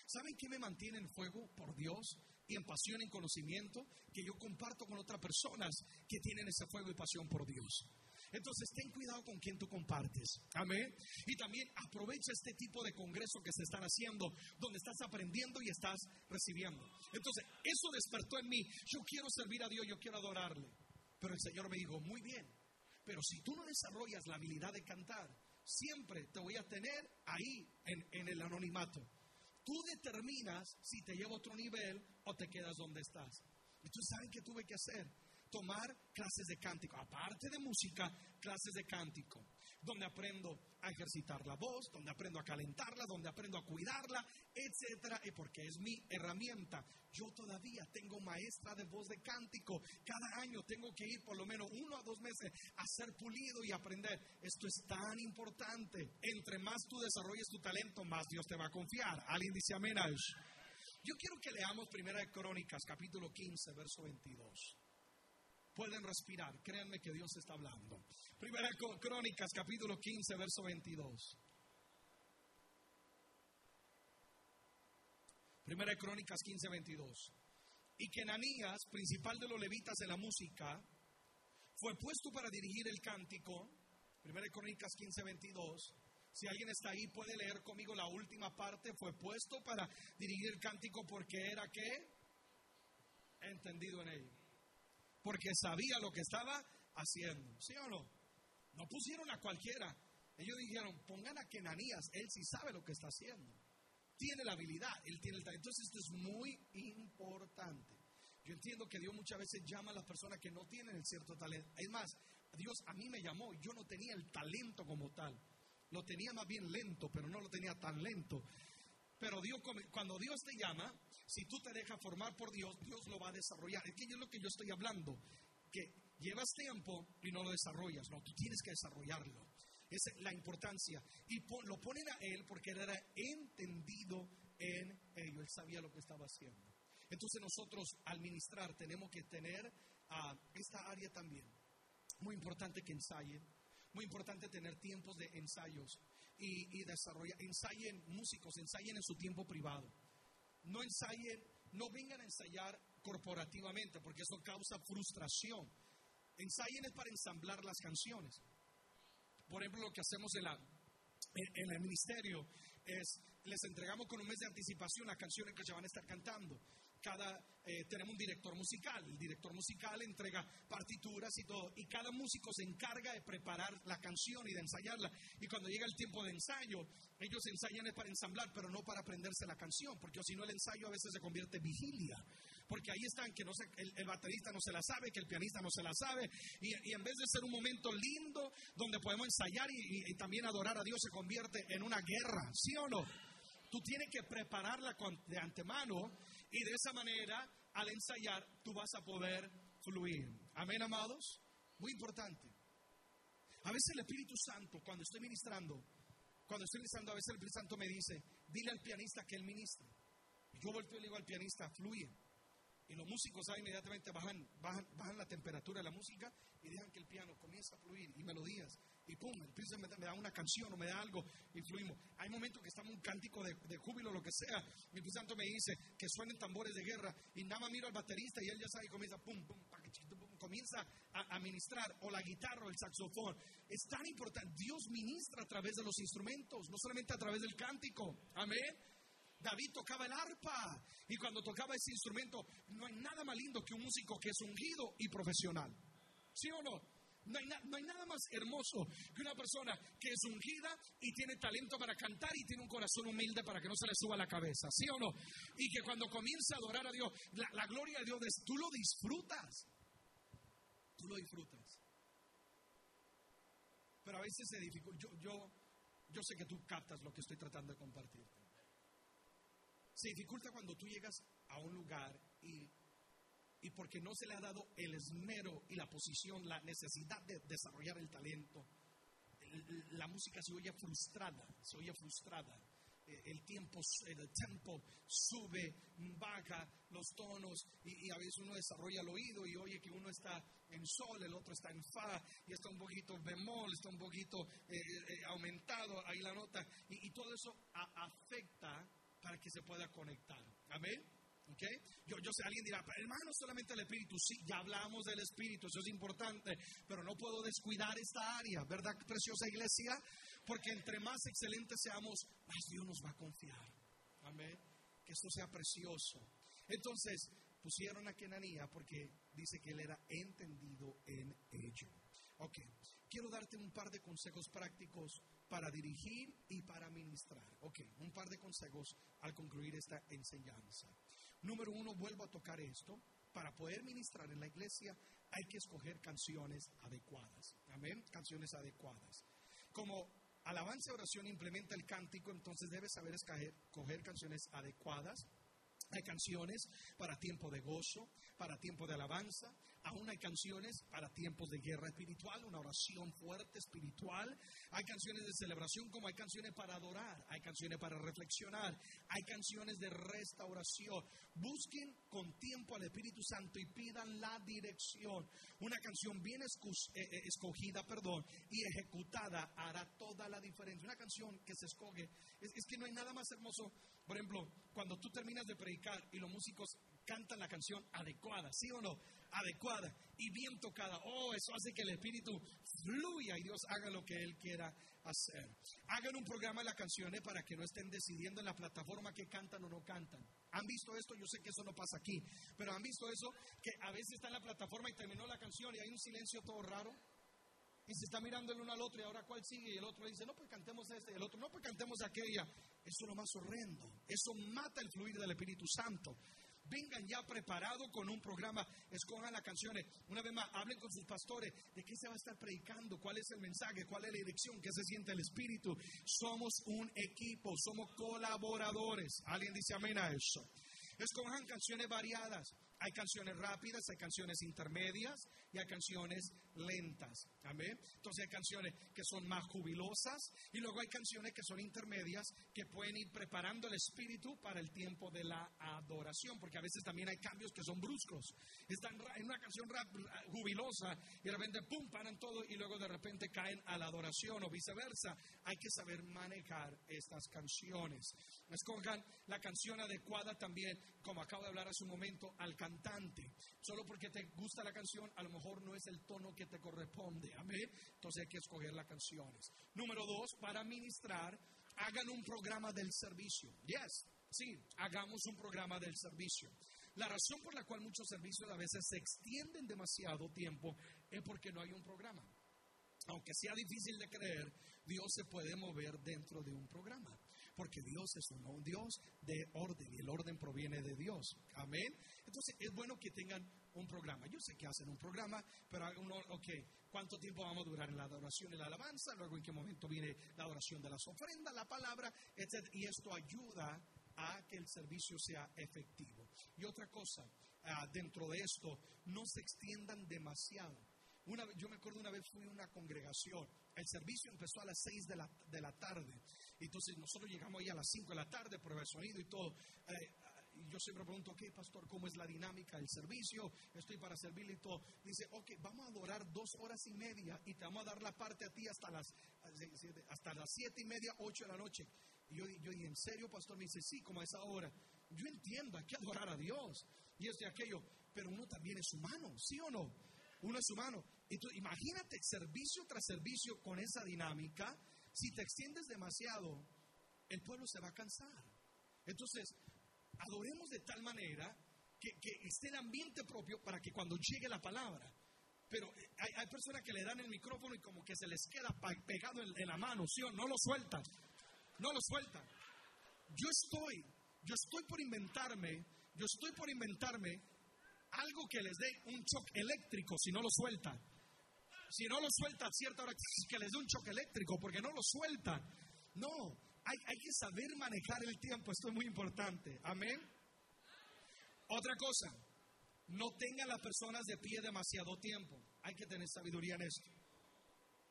¿Saben qué me mantiene en fuego por Dios y en pasión, en conocimiento? Que yo comparto con otras personas que tienen ese fuego y pasión por Dios. Entonces, ten cuidado con quien tú compartes. Amén. Y también aprovecha este tipo de congreso que se están haciendo, donde estás aprendiendo y estás recibiendo. Entonces, eso despertó en mí. Yo quiero servir a Dios, yo quiero adorarle. Pero el Señor me dijo, muy bien. Pero si tú no desarrollas la habilidad de cantar, siempre te voy a tener ahí en, en el anonimato tú determinas si te lleva a otro nivel o te quedas donde estás. Tú sabes qué tuve que hacer. Tomar clases de cántico, aparte de música, clases de cántico donde aprendo a ejercitar la voz, donde aprendo a calentarla, donde aprendo a cuidarla, etcétera, y porque es mi herramienta. Yo todavía tengo maestra de voz de cántico. Cada año tengo que ir por lo menos uno a dos meses a ser pulido y aprender. Esto es tan importante. Entre más tú desarrolles tu talento, más Dios te va a confiar. Alguien dice amén. Yo quiero que leamos Primera de Crónicas, capítulo 15, verso 22 pueden respirar. Créanme que Dios está hablando. Primera Crónicas, capítulo 15, verso 22. Primera Crónicas 15, 22. Y que Ananías, principal de los levitas de la música, fue puesto para dirigir el cántico. Primera Crónicas 15, 22. Si alguien está ahí, puede leer conmigo la última parte. Fue puesto para dirigir el cántico porque era que entendido en él porque sabía lo que estaba haciendo. ¿Sí o no? No pusieron a cualquiera. Ellos dijeron, pongan a Kenanías, él sí sabe lo que está haciendo. Tiene la habilidad, él tiene el talento. Entonces esto es muy importante. Yo entiendo que Dios muchas veces llama a las personas que no tienen el cierto talento. Es más, Dios a mí me llamó, yo no tenía el talento como tal. Lo tenía más bien lento, pero no lo tenía tan lento. Pero Dios, cuando Dios te llama, si tú te dejas formar por Dios, Dios lo va a desarrollar. Es que es lo que yo estoy hablando, que llevas tiempo y no lo desarrollas. No, tú tienes que desarrollarlo. Esa es la importancia. Y lo ponen a él porque él era entendido en ello. Él sabía lo que estaba haciendo. Entonces nosotros al ministrar tenemos que tener a esta área también. Muy importante que ensayen. Muy importante tener tiempos de ensayos y, y desarrollar. Ensayen músicos, ensayen en su tiempo privado. No ensayen, no vengan a ensayar corporativamente porque eso causa frustración. Ensayen es para ensamblar las canciones. Por ejemplo, lo que hacemos en, la, en, el ministerio es, les entregamos con un mes de anticipación las canciones que ya van a estar cantando cada, eh, tenemos un director musical. El director musical entrega partituras y todo. Y cada músico se encarga de preparar la canción y de ensayarla. Y cuando llega el tiempo de ensayo, ellos ensayan para ensamblar, pero no para aprenderse la canción. Porque si no, el ensayo a veces se convierte en vigilia. Porque ahí están que el, baterista no se la sabe, que el pianista no se la sabe. Y, en vez de ser un momento lindo donde podemos ensayar y, también adorar a Dios, se convierte en una guerra. ¿Sí o no? Tú tienes que prepararla de antemano y de esa manera, al ensayar, tú vas a poder fluir. Amén, amados. Muy importante. A veces el Espíritu Santo, cuando estoy ministrando, cuando estoy ministrando, a veces el Espíritu Santo me dice, dile al pianista que él ministre. Yo vuelto y le digo al pianista, fluye. Y los músicos ahí inmediatamente bajan, bajan, bajan la temperatura de la música y dejan que el piano comience a fluir y melodías y pum, el me, me, da una canción o me da algo y fluimos. Hay momentos que estamos un cántico de, de júbilo, lo que sea. Mi Espíritu Santo me dice que suenen tambores de guerra y nada más miro al baterista y él ya sabe y comienza pum, pum, pum comienza a, a, ministrar o la guitarra o el saxofón. Es tan importante. Dios ministra a través de los instrumentos, no solamente a través del cántico. Amén. David tocaba el arpa y cuando tocaba ese instrumento no hay nada más lindo que un músico que es ungido y profesional. ¿Sí o no? No hay, nada más hermoso que una persona que es ungida y tiene talento para cantar y tiene un corazón humilde para que no se le suba la cabeza, ¿sí o no? Y que cuando comienza a adorar a Dios, la, gloria de Dios, tú lo disfrutas. Tú lo disfrutas. Pero a veces se dificulta. Yo, yo, yo sé que tú captas lo que estoy tratando de compartir. Se dificulta cuando tú llegas a un lugar y y porque no se le ha dado el esmero y la posición, la necesidad de desarrollar el talento, la música se oye frustrada, se oye frustrada. Eh, el tiempo, el tempo sube, baja los tonos y, a veces uno desarrolla el oído y oye que uno está en sol, el otro está en fa y está un poquito bemol, está un poquito eh, eh, aumentado ahí la nota y, y todo eso afecta para que se pueda conectar. Amén. Okay. Yo, yo sé, alguien dirá, hermano, solamente el Espíritu. Sí, ya hablamos del Espíritu, eso es importante, pero no puedo descuidar esta área, ¿verdad, preciosa iglesia? Porque entre más excelentes seamos, más Dios nos va a confiar. Amén. Que esto sea precioso. Entonces, pusieron a Kenanía porque dice que él era entendido en ello. Ok, quiero darte un par de consejos prácticos para dirigir y para ministrar. Ok, un par de consejos al concluir esta enseñanza. Número uno, vuelvo a tocar esto. Para poder ministrar en la iglesia hay que escoger canciones adecuadas. Amén. Canciones adecuadas. Como alabanza y oración implementa el cántico, entonces debes saber escoger canciones adecuadas. Hay canciones para tiempo de gozo, para tiempo de alabanza, Aún hay canciones para tiempos de guerra espiritual, una oración fuerte espiritual. Hay canciones de celebración como hay canciones para adorar, hay canciones para reflexionar, hay canciones de restauración. Busquen con tiempo al Espíritu Santo y pidan la dirección. Una canción bien eh, eh, escogida, perdón, y ejecutada hará toda la diferencia. Una canción que se escoge, es, es que no hay nada más hermoso. Por ejemplo, cuando tú terminas de predicar y los músicos cantan la canción adecuada, ¿sí o no? Adecuada y bien tocada. Oh, eso hace que el Espíritu fluya y Dios haga lo que Él quiera hacer. Hagan un programa de las canciones para que no estén decidiendo en la plataforma que cantan o no cantan. ¿Han visto esto? Yo sé que eso no pasa aquí, pero ¿han visto eso? Que a veces está en la plataforma y terminó la canción y hay un silencio todo raro y se está mirando el uno al otro y ahora cuál sigue y el otro dice, no, pues cantemos este y el otro, no, pues cantemos aquella. Eso es lo más horrendo. Eso mata el fluir del Espíritu Santo. Vengan ya preparados con un programa, escojan las canciones. Una vez más, hablen con sus pastores de qué se va a estar predicando, cuál es el mensaje, cuál es la dirección, qué se siente el Espíritu. Somos un equipo, somos colaboradores. ¿Alguien dice amén a eso? Escojan canciones variadas. Hay canciones rápidas, hay canciones intermedias y hay canciones lentas. Amén. Entonces hay canciones que son más jubilosas y luego hay canciones que son intermedias que pueden ir preparando el espíritu para el tiempo de la adoración, porque a veces también hay cambios que son bruscos. Están en una canción jubilosa y de repente pum paran todo y luego de repente caen a la adoración o viceversa. Hay que saber manejar estas canciones. Escojan la canción adecuada también, como acabo de hablar hace un momento, al cantante. Solo porque te gusta la canción, a lo mejor no es el tono que te corresponde. Amén. Entonces hay que escoger las canciones. Número dos, para ministrar, hagan un programa del servicio. Yes, sí, hagamos un programa del servicio. La razón por la cual muchos servicios a veces se extienden demasiado tiempo es porque no hay un programa. Aunque sea difícil de creer, Dios se puede mover dentro de un programa porque Dios es un Dios de orden y el orden proviene de Dios. Amén. Entonces es bueno que tengan un programa. Yo sé que hacen un programa, pero uno, ok, ¿cuánto tiempo vamos a durar en la adoración y la alabanza? Luego en qué momento viene la adoración de las ofrendas, la palabra, etc. Y esto ayuda a que el servicio sea efectivo. Y otra cosa, ah, dentro de esto, no se extiendan demasiado. Yo me acuerdo una vez fui a una congregación, el servicio empezó a las 6 de la, de la tarde entonces nosotros llegamos ahí a las 5 de la tarde, por el sonido y todo. Eh, yo siempre pregunto, ok, pastor, ¿cómo es la dinámica del servicio? Estoy para servirle y todo. Dice, ok, vamos a adorar dos horas y media y te vamos a dar la parte a ti hasta las, hasta las siete y media, ocho de la noche. Y yo, yo dije, ¿en serio, pastor? Me dice, sí, como a esa hora. Yo entiendo, hay que adorar a Dios. Y esto y aquello. Pero uno también es humano, ¿sí o no? Uno es humano. Entonces, imagínate servicio tras servicio con esa dinámica si te extiendes demasiado, el pueblo se va a cansar. Entonces, adoremos de tal manera que, esté el ambiente propio para que cuando llegue la palabra. Pero eh, hay, personas que le dan el micrófono y como que se les queda pegado en, la mano, ¿sí o no lo sueltan? No lo sueltan. Yo estoy, yo estoy por inventarme, yo estoy por inventarme algo que les dé un shock eléctrico si no lo sueltan. Si no lo suelta a cierta hora, que les dé un choque eléctrico, porque no lo suelta. No, hay, hay que saber manejar el tiempo, esto es muy importante. Amén. Otra cosa, no tengan las personas de pie demasiado tiempo. Hay que tener sabiduría en esto.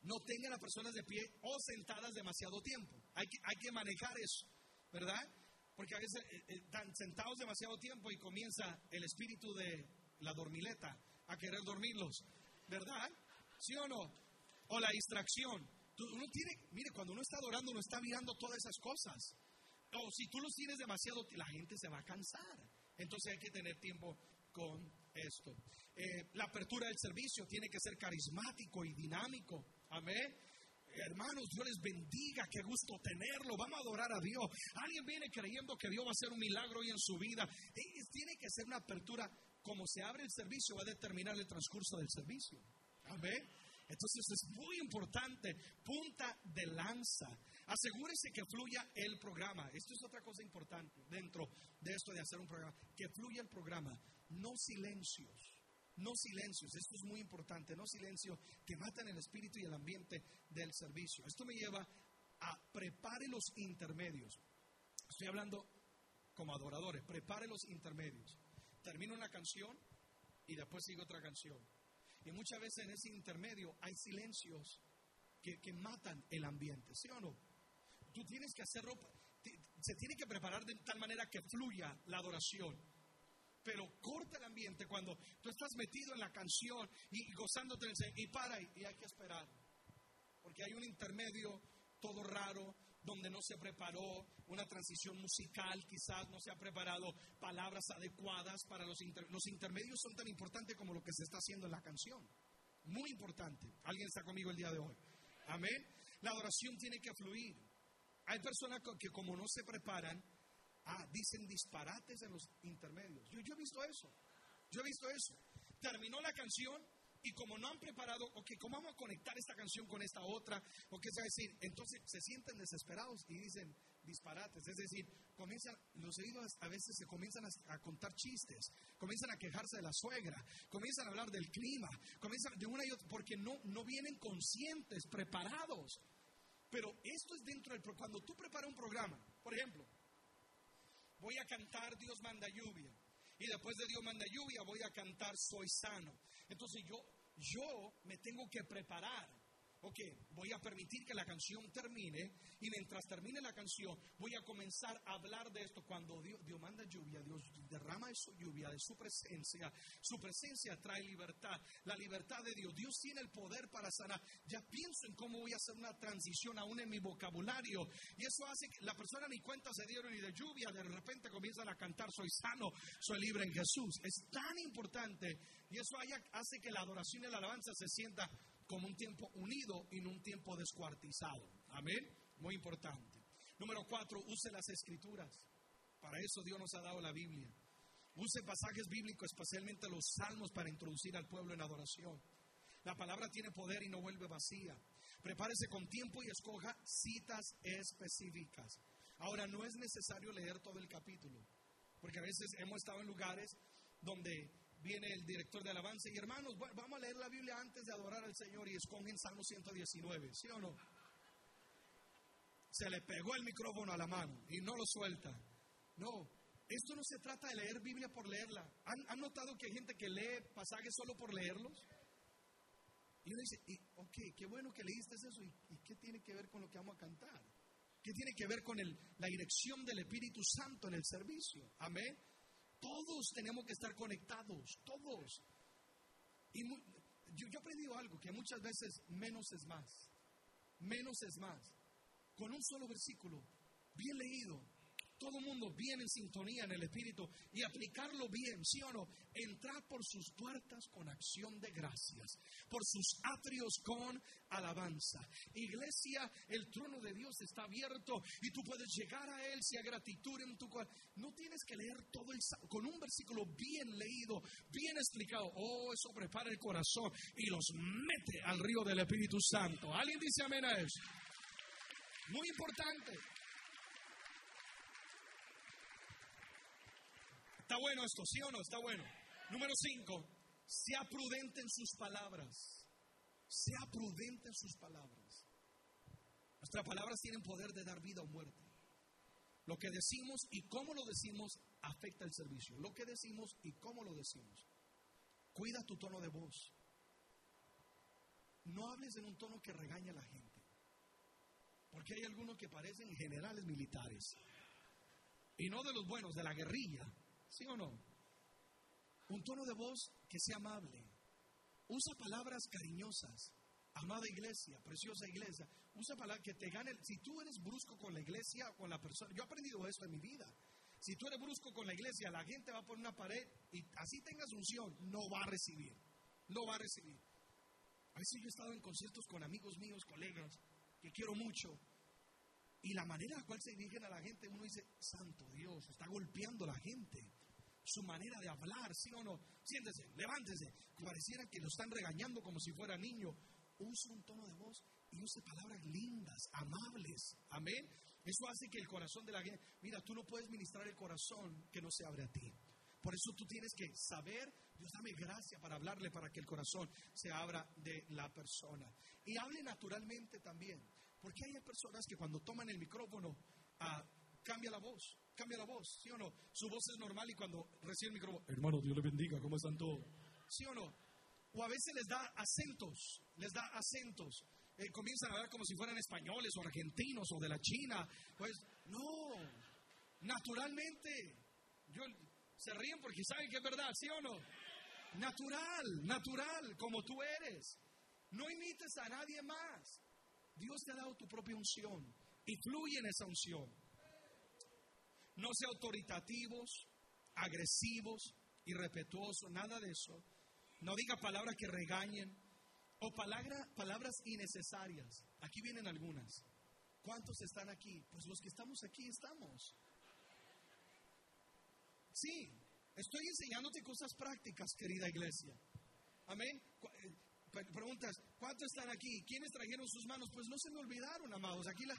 No tengan las personas de pie o sentadas demasiado tiempo. Hay que, hay que manejar eso, ¿verdad? Porque a veces eh, eh, están sentados demasiado tiempo y comienza el espíritu de la dormileta a querer dormirlos, ¿verdad? ¿Sí o no? O la distracción. uno tiene, mire, cuando uno está adorando, uno está mirando todas esas cosas. O si tú los tienes demasiado, la gente se va a cansar. Entonces hay que tener tiempo con esto. Eh, la apertura del servicio tiene que ser carismático y dinámico. Amén. Hermanos, Dios les bendiga, qué gusto tenerlo. Vamos a adorar a Dios. Alguien viene creyendo que Dios va a hacer un milagro hoy en su vida. tiene que ser una apertura. Como se abre el servicio, va a determinar el transcurso del servicio. Amén. Entonces es muy importante, punta de lanza. Asegúrese que fluya el programa. Esto es otra cosa importante dentro de esto de hacer un programa. Que fluya el programa. No silencios. No silencios. Esto es muy importante. No silencios que matan el espíritu y el ambiente del servicio. Esto me lleva a prepare los intermedios. Estoy hablando como adoradores. Prepare los intermedios. Termino una canción y después sigo otra canción muchas veces en ese intermedio hay silencios que, que matan el ambiente, ¿sí o no? Tú tienes que hacerlo, se tiene que preparar de tal manera que fluya la adoración. Pero corta el ambiente cuando tú estás metido en la canción y gozándote y para y hay que esperar. Porque hay un intermedio todo raro, donde no se preparó una transición musical, quizás no se ha preparado palabras adecuadas para los, los intermedios son tan importantes como lo que se está haciendo en la canción. Muy importante. Alguien está conmigo el día de hoy. Amén. La adoración tiene que fluir. Hay personas que como no se preparan, ah, dicen disparates en los intermedios. Yo, yo he visto eso. Yo he visto eso. Terminó la canción Y como no han preparado, ok, ¿cómo vamos a conectar esta canción con esta otra? ¿O qué a decir? Entonces se sienten desesperados y dicen disparates. Es decir, comienzan, los oídos a veces se comienzan a, contar chistes, comienzan a quejarse de la suegra, comienzan a hablar del clima, comienzan de una y otra, porque no, no vienen conscientes, preparados. Pero esto es dentro del... Cuando tú preparas un programa, por ejemplo, voy a cantar Dios manda lluvia. Y después de Dios manda lluvia voy a cantar Soy sano. Entonces yo, yo me tengo que preparar ok, voy a permitir que la canción termine y mientras termine la canción voy a comenzar a hablar de esto. Cuando Dios, manda lluvia, Dios derrama de su lluvia, de su presencia, su presencia trae libertad, la libertad de Dios. Dios tiene el poder para sanar. Ya pienso en cómo voy a hacer una transición aún en mi vocabulario y eso hace que la persona ni cuenta se dieron ni de lluvia, de repente comienzan a cantar, soy sano, soy libre en Jesús. Es tan importante y eso hace que la adoración y la alabanza se sienta como un tiempo unido y no un tiempo descuartizado. Amén. Muy importante. Número cuatro, use las escrituras. Para eso Dios nos ha dado la Biblia. Use pasajes bíblicos, especialmente los salmos, para introducir al pueblo en adoración. La palabra tiene poder y no vuelve vacía. Prepárese con tiempo y escoja citas específicas. Ahora, no es necesario leer todo el capítulo, porque a veces hemos estado en lugares donde viene el director de alabanza y hermanos, vamos a leer la Biblia antes de adorar al Señor y escogen Salmo 119, ¿sí o no? Se le pegó el micrófono a la mano y no lo suelta. No, esto no se trata de leer Biblia por leerla. ¿Han, notado que hay gente que lee pasajes solo por leerlos? Y uno dice, ok, qué bueno que leíste eso. ¿Y, ¿Y, qué tiene que ver con lo que vamos a cantar? ¿Qué tiene que ver con el, la dirección del Espíritu Santo en el servicio? Amén. Todos tenemos que estar conectados, todos. Y yo, yo he aprendido algo, que muchas veces menos es más. Menos es más. Con un solo versículo, bien leído, todo el mundo bien en sintonía en el Espíritu y aplicarlo bien, ¿sí o no? Entrar por sus puertas con acción de gracias, por sus atrios con alabanza. Iglesia, el trono de Dios está abierto y tú puedes llegar a Él si hay gratitud en tu corazón. No tienes que leer todo el con un versículo bien leído, bien explicado. Oh, eso prepara el corazón y los mete al río del Espíritu Santo. ¿Alguien dice amén a eso? Muy importante. Está bueno esto, ¿sí o no? Está bueno. Número cinco, sea prudente en sus palabras. Sea prudente en sus palabras. Nuestras palabras tienen poder de dar vida o muerte. Lo que decimos y cómo lo decimos afecta el servicio. Lo que decimos y cómo lo decimos. Cuida tu tono de voz. No hables en un tono que regaña a la gente. Porque hay algunos que parecen generales militares. Y no de los buenos, de la guerrilla. ¿Sí o no? Un tono de voz que sea amable. Usa palabras cariñosas. Amada iglesia, preciosa iglesia. Usa palabras que te gane. Si tú eres brusco con la iglesia o con la persona. Yo he aprendido esto en mi vida. Si tú eres brusco con la iglesia, la gente va a poner una pared y así tengas unción, no va a recibir. No va a recibir. A veces yo he estado en conciertos con amigos míos, colegas, que quiero mucho. Y la manera en la cual se dirigen a la gente, uno dice, Santo Dios, está golpeando a la gente. Su manera de hablar, ¿sí o no? Siéntese, levántese. Pareciera que lo están regañando como si fuera niño. Use un tono de voz y use palabras lindas, amables. Amén. Eso hace que el corazón de la gente, mira, tú no puedes ministrar el corazón que no se abre a ti. Por eso tú tienes que saber, Dios dame gracia para hablarle para que el corazón se abra de la persona. Y hable naturalmente también. Porque hay personas que cuando toman el micrófono ah, cambia la voz, cambia la voz, ¿sí o no? Su voz es normal y cuando recibe el micrófono, hermano, Dios le bendiga, ¿cómo están todos? ¿Sí o no? O a veces les da acentos, les da acentos. Eh, comienzan a hablar como si fueran españoles o argentinos o de la China. Pues no, naturalmente. Yo, se ríen porque saben que es verdad, ¿sí o no? Natural, natural, como tú eres. No imites a nadie más. Dios te ha dado tu propia unción y fluye en esa unción. No sea autoritativos, agresivos, irrespetuosos, nada de eso. No diga palabras que regañen o palabras innecesarias. Aquí vienen algunas. ¿Cuántos están aquí? Pues los que estamos aquí estamos. Sí, estoy enseñándote cosas prácticas, querida iglesia. Amén. Eh, preguntas, ¿cuántos están aquí? ¿Quiénes trajeron sus manos? Pues no se me olvidaron, amados. Aquí la...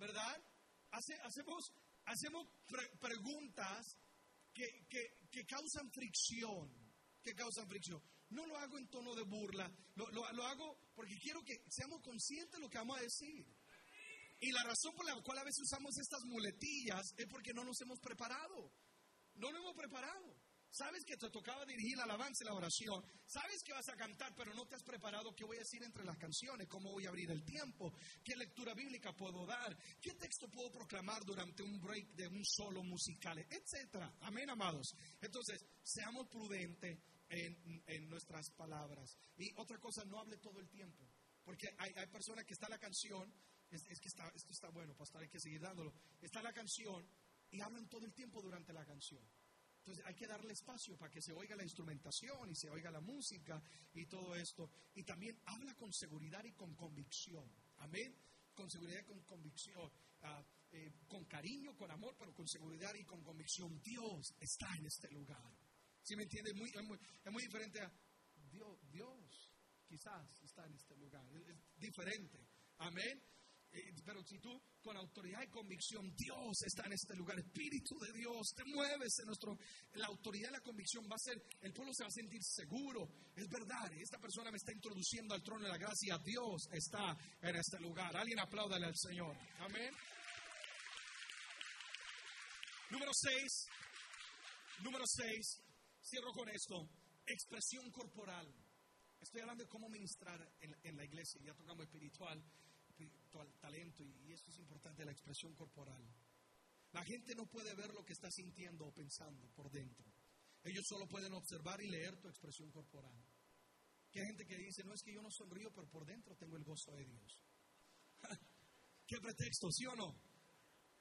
¿Verdad? hacemos hacemos preguntas que, que, causan fricción, que causan fricción. No lo hago en tono de burla, lo, lo hago porque quiero que seamos conscientes de lo que vamos a decir. Y la razón por la cual a veces usamos estas muletillas es porque no nos hemos preparado. No lo hemos preparado. Sabes que te tocaba dirigir la alabanza y la oración. Sabes que vas a cantar, pero no te has preparado qué voy a decir entre las canciones, cómo voy a abrir el tiempo, qué lectura bíblica puedo dar, qué texto puedo proclamar durante un break de un solo musical, etcétera. Amén, amados. Entonces, seamos prudentes en, nuestras palabras. Y otra cosa, no hable todo el tiempo. Porque hay, personas que está la canción, es, que está, esto está bueno, pastor, hay que seguir dándolo. Está la canción y hablan todo el tiempo durante la canción. Entonces hay que darle espacio para que se oiga la instrumentación y se oiga la música y todo esto. Y también habla con seguridad y con convicción. Amén. Con seguridad y con convicción. Ah, eh, con cariño, con amor, pero con seguridad y con convicción. Dios está en este lugar. ¿Sí me entiende? Muy, es, muy, diferente a Dios, Dios quizás está en este lugar. es diferente. Amén. Eh, pero si tú con autoridad y convicción, Dios está en este lugar, Espíritu de Dios, te mueves en nuestro, la autoridad y la convicción va a ser, el pueblo se va a sentir seguro, es verdad, esta persona me está introduciendo al trono de la gracia, Dios está en este lugar, alguien apláudale al Señor, amén. Número 6, número 6, cierro con esto, expresión corporal. Estoy hablando de cómo ministrar en, en la iglesia, ya tocamos espiritual talento y esto es importante, la expresión corporal. La gente no puede ver lo que está sintiendo o pensando por dentro. Ellos solo pueden observar y leer tu expresión corporal. Que hay gente que dice, no es que yo no sonrío, pero por dentro tengo el gozo de Dios. [LAUGHS] ¿Qué pretexto, sí o no?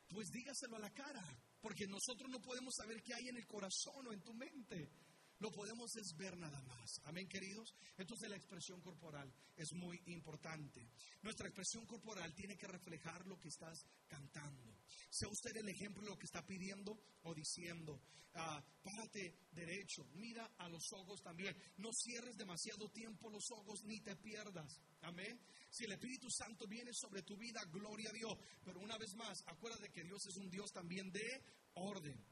Pues dígaselo a la cara, porque nosotros no podemos saber qué hay en el corazón o en tu mente lo podemos es ver nada más. Amén, queridos. Entonces la expresión corporal es muy importante. Nuestra expresión corporal tiene que reflejar lo que estás cantando. Sea usted el ejemplo de lo que está pidiendo o diciendo. Ah, párate derecho, mira a los ojos también. No cierres demasiado tiempo los ojos ni te pierdas. Amén. Si el Espíritu Santo viene sobre tu vida, gloria a Dios. Pero una vez más, acuérdate que Dios es un Dios también de orden.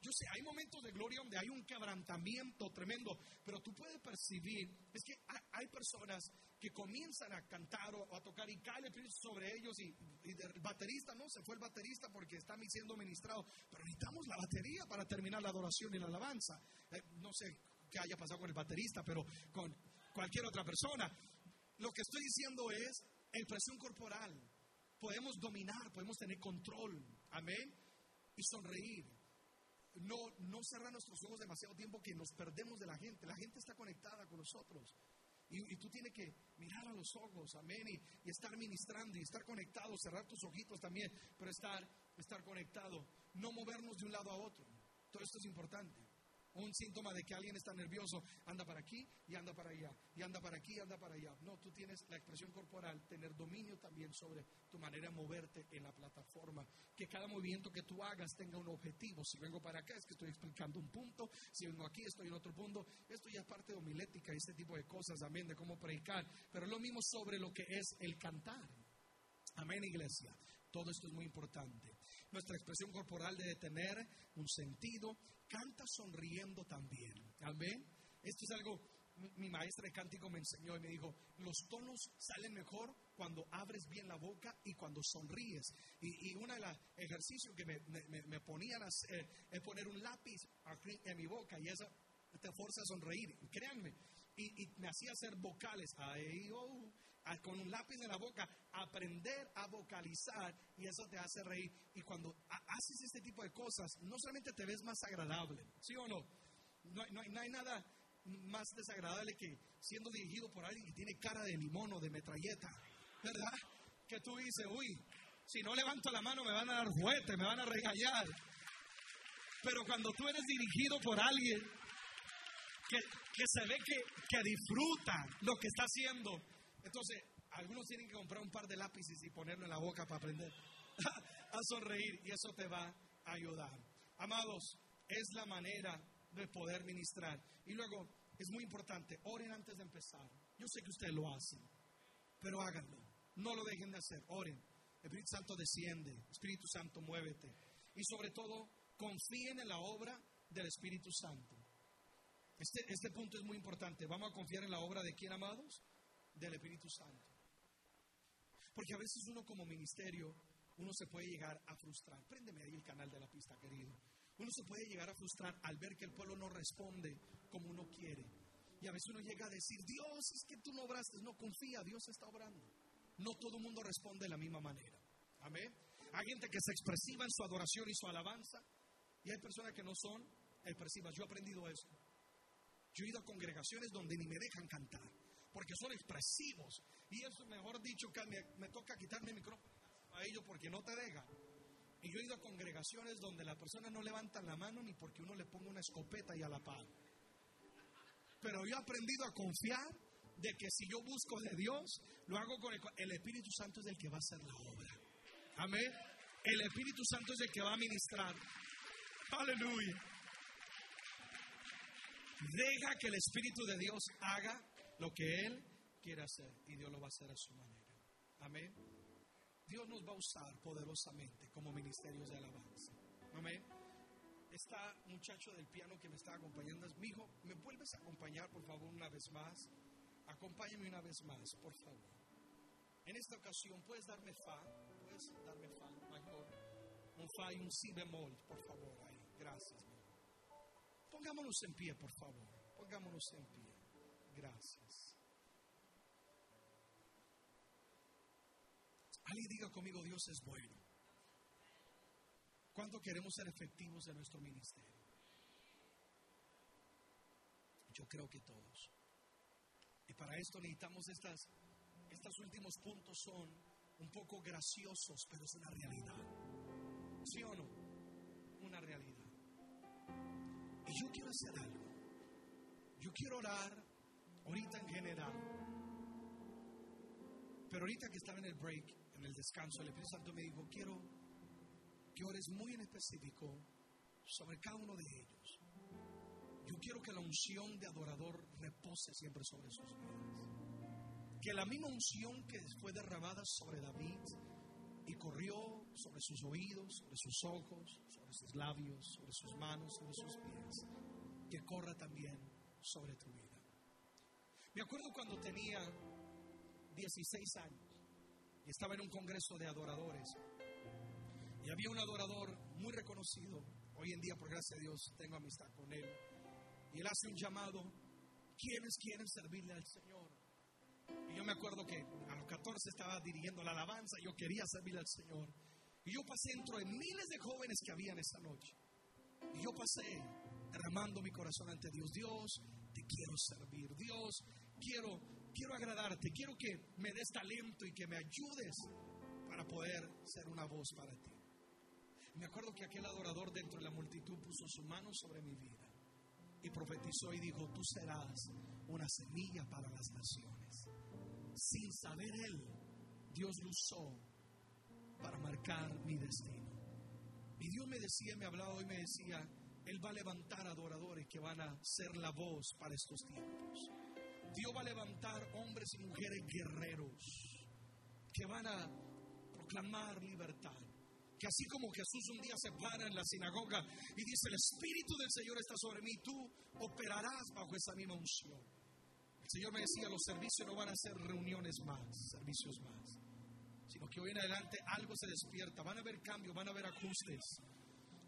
Yo sé, hay momentos de gloria donde hay un quebrantamiento tremendo, pero tú puedes percibir, es que hay, personas que comienzan a cantar o, a tocar y cae el Espíritu sobre ellos y, el baterista, no, se fue el baterista porque está siendo ministrado, pero necesitamos la batería para terminar la adoración y la alabanza. Eh, no sé qué haya pasado con el baterista, pero con cualquier otra persona. Lo que estoy diciendo es expresión corporal. Podemos dominar, podemos tener control. Amén. Y sonreír. No, no cerrar nuestros ojos demasiado tiempo que nos perdemos de la gente. La gente está conectada con nosotros. Y, tú tienes que mirar a los ojos, amén, y, y, estar ministrando y estar conectado, cerrar tus ojitos también, pero estar, estar conectado, no movernos de un lado a otro. Todo esto es importante un síntoma de que alguien está nervioso, anda para aquí y anda para allá, y anda para aquí y anda para allá. No, tú tienes la expresión corporal, tener dominio también sobre tu manera de moverte en la plataforma, que cada movimiento que tú hagas tenga un objetivo. Si vengo para acá es que estoy explicando un punto, si vengo aquí estoy en otro punto. Esto ya es parte de homilética este tipo de cosas, amén, de cómo predicar, pero lo mismo sobre lo que es el cantar. Amén, iglesia. Todo esto es muy importante. Nuestra expresión corporal debe tener un sentido canta sonriendo también. Amén. Esto es algo, mi maestra de cántico me enseñó y me dijo, los tonos salen mejor cuando abres bien la boca y cuando sonríes. Y, y uno de los ejercicios que me, me, ponían hacer es poner un lápiz aquí en mi boca y eso te fuerza a sonreír. Créanme. Y, me hacía hacer vocales. oh, con un lápiz en la boca, aprender a vocalizar y eso te hace reír. Y cuando haces este tipo de cosas, no solamente te ves más agradable, ¿sí o no? No, no, hay nada más desagradable que siendo dirigido por alguien que tiene cara de limón o de metralleta, ¿verdad? Que tú dices, uy, si no levanto la mano me van a dar juguete, me van a regañar. Pero cuando tú eres dirigido por alguien que, que se ve que, que disfruta lo que está haciendo, entonces, algunos tienen que comprar un par de lápices y ponerlo en la boca para aprender [LAUGHS] a sonreír y eso te va a ayudar. Amados, es la manera de poder ministrar. Y luego, es muy importante, oren antes de empezar. Yo sé que ustedes lo hacen, pero háganlo. No lo dejen de hacer, oren. Espíritu Santo desciende, Espíritu Santo muévete. Y sobre todo, confíen en la obra del Espíritu Santo. Este, este punto es muy importante. ¿Vamos a confiar en la obra de quién, amados? Del Espíritu Santo. Porque a veces uno como ministerio, uno se puede llegar a frustrar. Préndeme ahí el canal de la pista, querido. Uno se puede llegar a frustrar al ver que el pueblo no responde como uno quiere. Y a veces uno llega a decir, Dios, es que tú no obraste. No, confía, Dios está obrando. No todo el mundo responde de la misma manera. Amén. Hay gente que se expresiva en su adoración y su alabanza. Y hay personas que no son expresivas. Yo he aprendido esto. Yo he ido a congregaciones donde ni me dejan cantar. Porque son expresivos. Y eso, mejor dicho, que me, toca quitarme el micrófono a ellos porque no te dejan. Y yo he ido a congregaciones donde la persona no levanta la mano ni porque uno le ponga una escopeta y a la par. Pero yo he aprendido a confiar de que si yo busco de Dios, lo hago con el, el Espíritu Santo es el que va a hacer la obra. Amén. El Espíritu Santo es el que va a ministrar. Aleluya. Deja que el Espíritu de Dios haga lo que Él quiere hacer y Dios lo va a hacer a su manera. Amén. Dios nos va a usar poderosamente como ministerios de alabanza. Amén. Está muchacho del piano que me está acompañando es mi hijo. ¿Me vuelves a acompañar, por favor, una vez más? Acompáñame una vez más, por favor. En esta ocasión, ¿puedes darme fa? ¿Puedes darme fa mayor? Un fa y un si bemol, por favor, ahí. Gracias. Pongámonos en pie, por favor. Pongámonos en pie. Gracias. Alguien diga conmigo, Dios es bueno. ¿Cuánto queremos ser efectivos en nuestro ministerio? Yo creo que todos. Y para esto necesitamos estas, estos últimos puntos son un poco graciosos, pero es una realidad. ¿Sí o no? Una realidad. Y yo quiero hacer algo. Yo quiero orar ahorita en general. Pero ahorita que estaba en el break, en el descanso, el Espíritu Santo me dijo, quiero que ores muy en específico sobre cada uno de ellos. Yo quiero que la unción de adorador repose siempre sobre sus vidas. Que la misma unción que fue derramada sobre David y corrió sobre sus oídos, sobre sus ojos, sobre sus labios, sobre sus manos, sobre sus pies, que corra también sobre tu vida. Me acuerdo cuando tenía 16 años y estaba en un congreso de adoradores y había un adorador muy reconocido. Hoy en día, por gracia de Dios, tengo amistad con él. Y él hace un llamado. ¿Quiénes quieren servirle al Señor? Y yo me acuerdo que a los 14 estaba dirigiendo la alabanza. Yo quería servirle al Señor. Y yo pasé dentro de miles de jóvenes que habían esa noche. Y yo pasé derramando mi corazón ante Dios. Dios, te quiero servir. Dios, quiero, quiero agradarte. Quiero que me des talento y que me ayudes para poder ser una voz para ti. Me acuerdo que aquel adorador dentro de la multitud puso su mano sobre mi vida y profetizó y dijo, tú serás una semilla para las naciones. Sin saber él, Dios lo usó para marcar mi destino. Y Dios me decía, me hablaba y me decía, Él va a levantar adoradores que van a ser la voz para estos tiempos. Dios va a levantar hombres y mujeres guerreros que van a proclamar libertad. Que así como Jesús un día se para en la sinagoga y dice, el Espíritu del Señor está sobre mí, tú operarás bajo esa misma unción. El Señor me decía, los servicios no van a ser reuniones más, servicios más, sino que hoy en adelante algo se despierta, van a haber cambios, van a haber ajustes,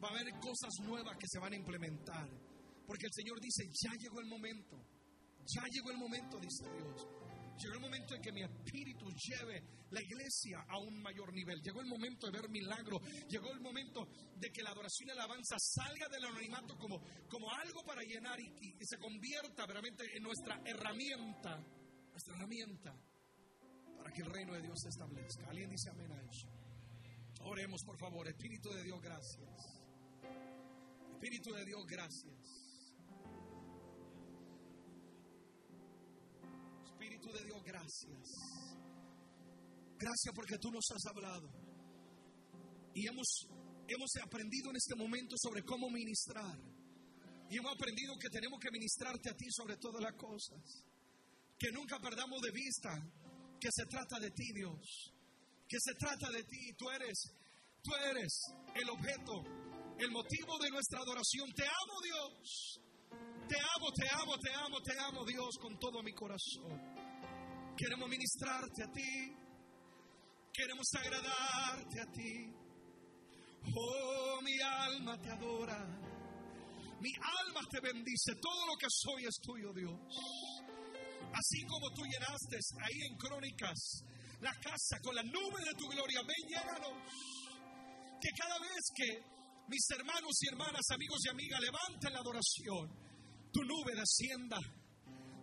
va a haber cosas nuevas que se van a implementar, porque el Señor dice, ya llegó el momento, ya llegó el momento, dice Dios, Llegó el momento en que mi espíritu lleve la iglesia a un mayor nivel. Llegó el momento de ver milagro. Llegó el momento de que la adoración y la alabanza salga del anonimato como, como algo para llenar y, se convierta realmente en nuestra herramienta. Nuestra herramienta para que el reino de Dios se establezca. ¿Alguien dice amén a eso? Oremos, por favor. Espíritu de Dios, gracias. Espíritu de Dios, gracias. De Dios, gracias. Gracias porque tú nos has hablado. Y hemos, hemos aprendido en este momento sobre cómo ministrar. Y hemos aprendido que tenemos que ministrarte a ti sobre todas las cosas. Que nunca perdamos de vista que se trata de ti, Dios. Que se trata de ti. Tú eres, tú eres el objeto, el motivo de nuestra adoración. Te amo, Dios. Te amo, te amo, te amo, te amo, Dios, con todo mi corazón. Queremos ministrarte a ti. Queremos agradarte a ti. Oh, mi alma te adora. Mi alma te bendice. Todo lo que soy es tuyo, Dios. Así como tú llenaste ahí en Crónicas la casa con la nube de tu gloria, ven, llénanos. Que cada vez que mis hermanos y hermanas, amigos y amigas levanten la adoración, tu nube descienda,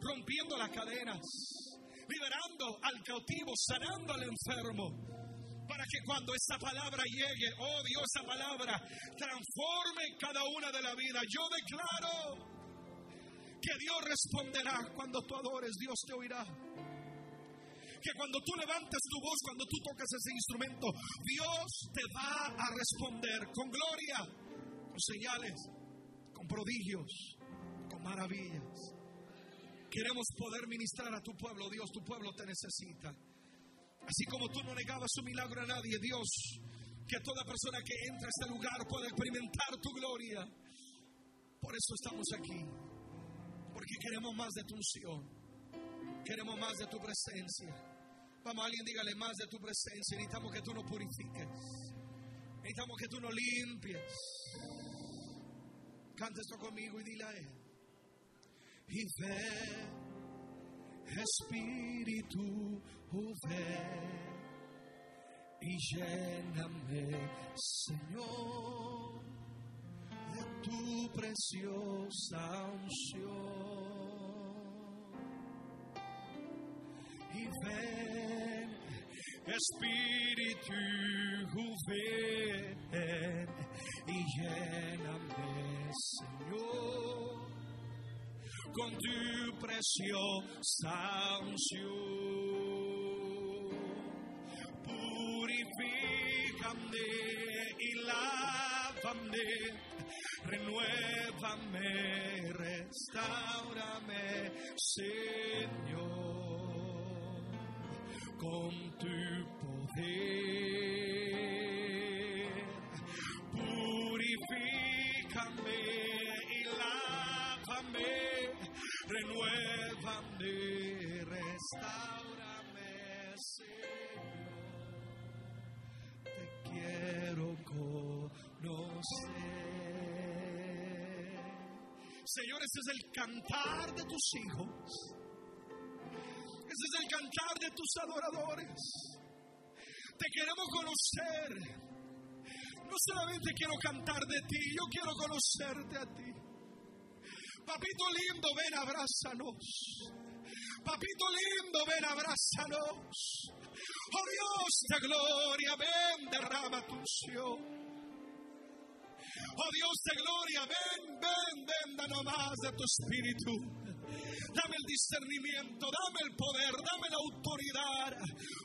rompiendo las cadenas, liberando al cautivo, sanando al enfermo para que cuando esa palabra llegue, oh Dios, esa palabra transforme cada una de la vida. Yo declaro que Dios responderá cuando tú adores, Dios te oirá. Que cuando tú levantes tu voz, cuando tú toques ese instrumento, Dios te va a responder con gloria, con señales, con prodigios, con maravillas. Queremos poder ministrar a tu pueblo, Dios, tu pueblo te necesita. Así como tú no negabas su milagro a nadie, Dios, que toda persona que entra a este lugar pueda experimentar tu gloria. Por eso estamos aquí, porque queremos más de tu unción, queremos más de tu presencia. Vamos, alguien dígale más de tu presencia. Necesitamos que tú nos purifiques, necesitamos que tú nos limpies. Canta esto conmigo y dile a él. Y ve Espíritu, ven y lléname, Señor, de tu preciosa unción. Y ven, Espíritu, ven. Y lléname, Señor con tu preciosa unción. Purifícame y lávame, renuévame, restaurame, Señor, con tu poder. Restaurame, Señor. Te quiero conocer. Señor, ese es el cantar de tus hijos. Ese es el cantar de tus adoradores. Te queremos conocer. No solamente quiero cantar de ti, yo quiero conocerte a ti. Papito lindo, ven, abrázanos. Papito lindo, ven, abrázanos. Oh Dios de gloria, ven, derrama tu unción. Oh Dios de gloria, ven, ven, ven, danos más de tu espíritu. Dame el discernimiento, dame el poder, dame la autoridad.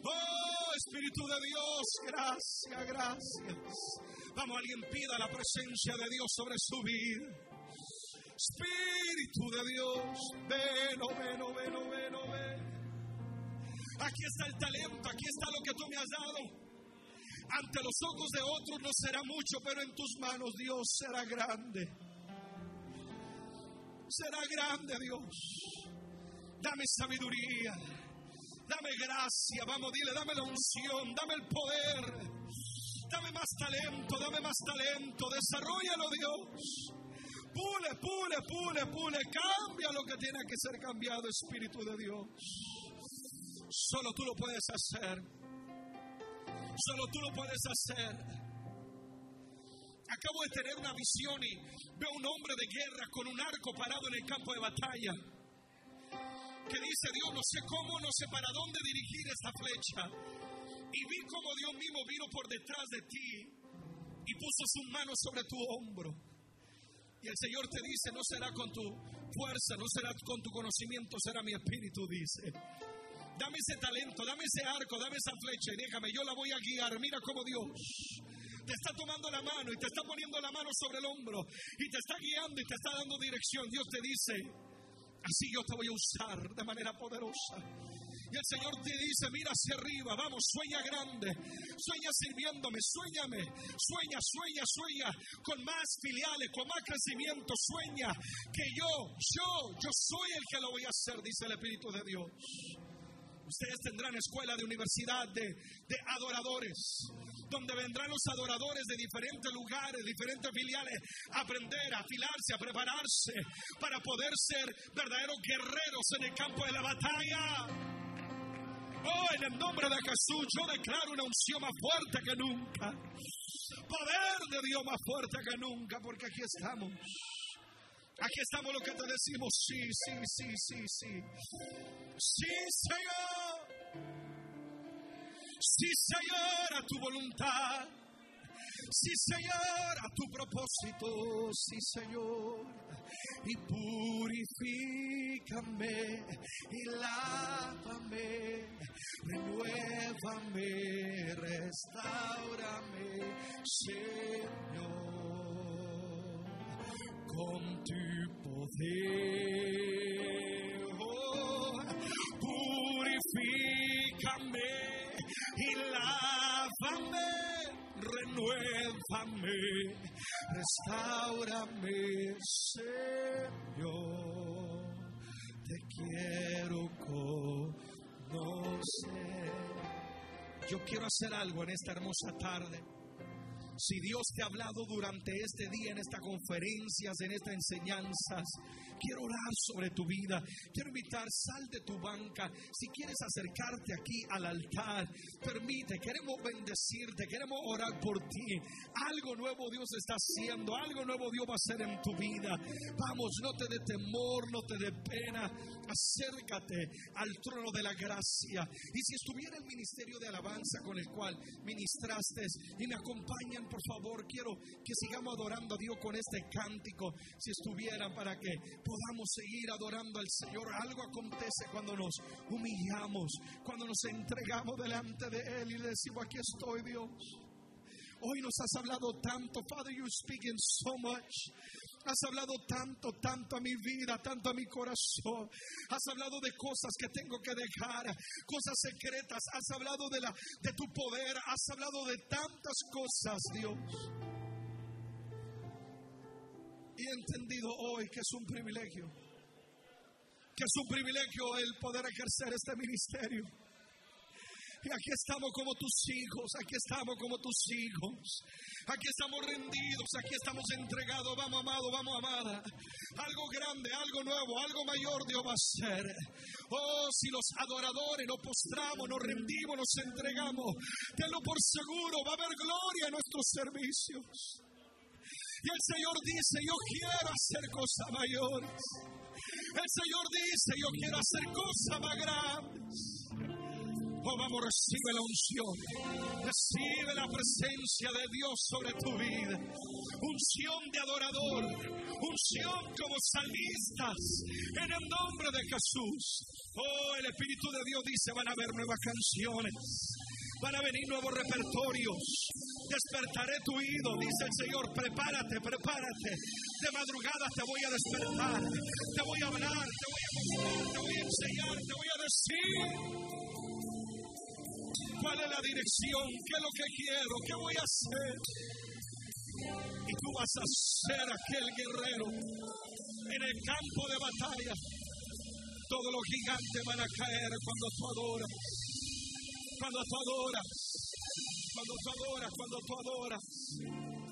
Oh Espíritu de Dios, gracias, gracias. Vamos, alguien pida la presencia de Dios sobre su vida. Espíritu de Dios, ven, oh, ven, oh, ven, oh, ven, oh, ven. Aquí está el talento, aquí está lo que tú me has dado. Ante los ojos de otros no será mucho, pero en tus manos Dios será grande. Será grande Dios. Dame sabiduría, dame gracia, vamos, dile, dame la unción, dame el poder, dame más talento, dame más talento, desarrollalo Dios. Pule, pule, pule, pule. Cambia lo que tiene que ser cambiado, Espíritu de Dios. Solo tú lo puedes hacer. Solo tú lo puedes hacer. Acabo de tener una visión y veo un hombre de guerra con un arco parado en el campo de batalla. Que dice Dios, no sé cómo, no sé para dónde dirigir esta flecha. Y vi como Dios mismo vino por detrás de ti y puso su mano sobre tu hombro. Y el Señor te dice, no será con tu fuerza, no será con tu conocimiento, será mi espíritu, dice. Dame ese talento, dame ese arco, dame esa flecha y déjame, yo la voy a guiar. Mira cómo Dios te está tomando la mano y te está poniendo la mano sobre el hombro y te está guiando y te está dando dirección. Dios te dice, así yo te voy a usar de manera poderosa. Y el Señor te dice, mira hacia arriba, vamos, sueña grande, sueña sirviéndome, sueñame, sueña, sueña, sueña, con más filiales, con más crecimiento, sueña que yo, yo, yo soy el que lo voy a hacer, dice el Espíritu de Dios. Ustedes tendrán escuela de universidad de, de adoradores, donde vendrán los adoradores de diferentes lugares, diferentes filiales, a aprender, a afilarse, a prepararse para poder ser verdaderos guerreros en el campo de la batalla. Oh, en el nombre de Jesús, yo declaro una unción más fuerte que nunca. Poder de Dios más fuerte que nunca, porque aquí estamos. Aquí estamos lo que te decimos, sí, sí, sí, sí, sí. Sí, Señor. Sí, Señor, a tu voluntad. Sí, Señor, a tu propósito. Sí, Señor y purifícame y lávame, renuévame, restaurame, Señor, con tu poder. Renuévame, restaurame, Señor, te quiero conocer. Yo quiero hacer algo en esta hermosa tarde. Si Dios te ha hablado durante este día, en esta conferencias, en estas enseñanzas, quiero orar sobre tu vida. Quiero invitar, sal de tu banca. Si quieres acercarte aquí al altar, permite, queremos bendecirte, queremos orar por ti. Algo nuevo Dios está haciendo, algo nuevo Dios va a hacer en tu vida. Vamos, no te dé temor, no te dé pena. Acércate al trono de la gracia. Y si estuviera el ministerio de alabanza con el cual ministraste y me acompañan, por favor, quiero que sigamos adorando a Dios con este cántico. Si estuvieran para que podamos seguir adorando al Señor. Algo acontece cuando nos humillamos, cuando nos entregamos delante de Él y le decimos, aquí estoy Dios. Hoy nos has hablado tanto, Father, you speaking so much. Has hablado tanto, tanto a mi vida, tanto a mi corazón. Has hablado de cosas que tengo que dejar, cosas secretas. Has hablado de, la, de tu poder. Has hablado de tantas cosas, Dios. He entendido hoy que es un privilegio, que es un privilegio el poder ejercer este ministerio. Y aquí estamos como tus hijos, aquí estamos como tus hijos. Aquí estamos rendidos, aquí estamos entregados. Vamos, amado, vamos, amada. Algo grande, algo nuevo, algo mayor Dios va a hacer. Oh, si los adoradores nos postramos, nos rendimos, nos entregamos, tenlo por seguro, va a haber gloria en nuestros servicios. Y el Señor dice, yo quiero hacer cosas mayores. El Señor dice, yo quiero hacer cosas más grandes. Oh, vamos, recibe la unción. Recibe la presencia de Dios sobre tu vida. Unción de adorador. Unción como salmistas. En el nombre de Jesús. Oh, el Espíritu de Dios dice, van a haber nuevas canciones. Van a venir nuevos repertorios. Despertaré tu oído, dice el Señor. Prepárate, prepárate. De madrugada te voy a despertar. Te voy a hablar, te voy a mostrar, te voy a enseñar, te voy a decir. ¿Cuál es la dirección? ¿Qué es lo que quiero? ¿Qué voy a hacer? Y tú vas a ser aquel guerrero en el campo de batalla. Todos los gigantes van a caer cuando tú adoras. Cuando tú adoras cuando tú adoras, cuando tú adoras.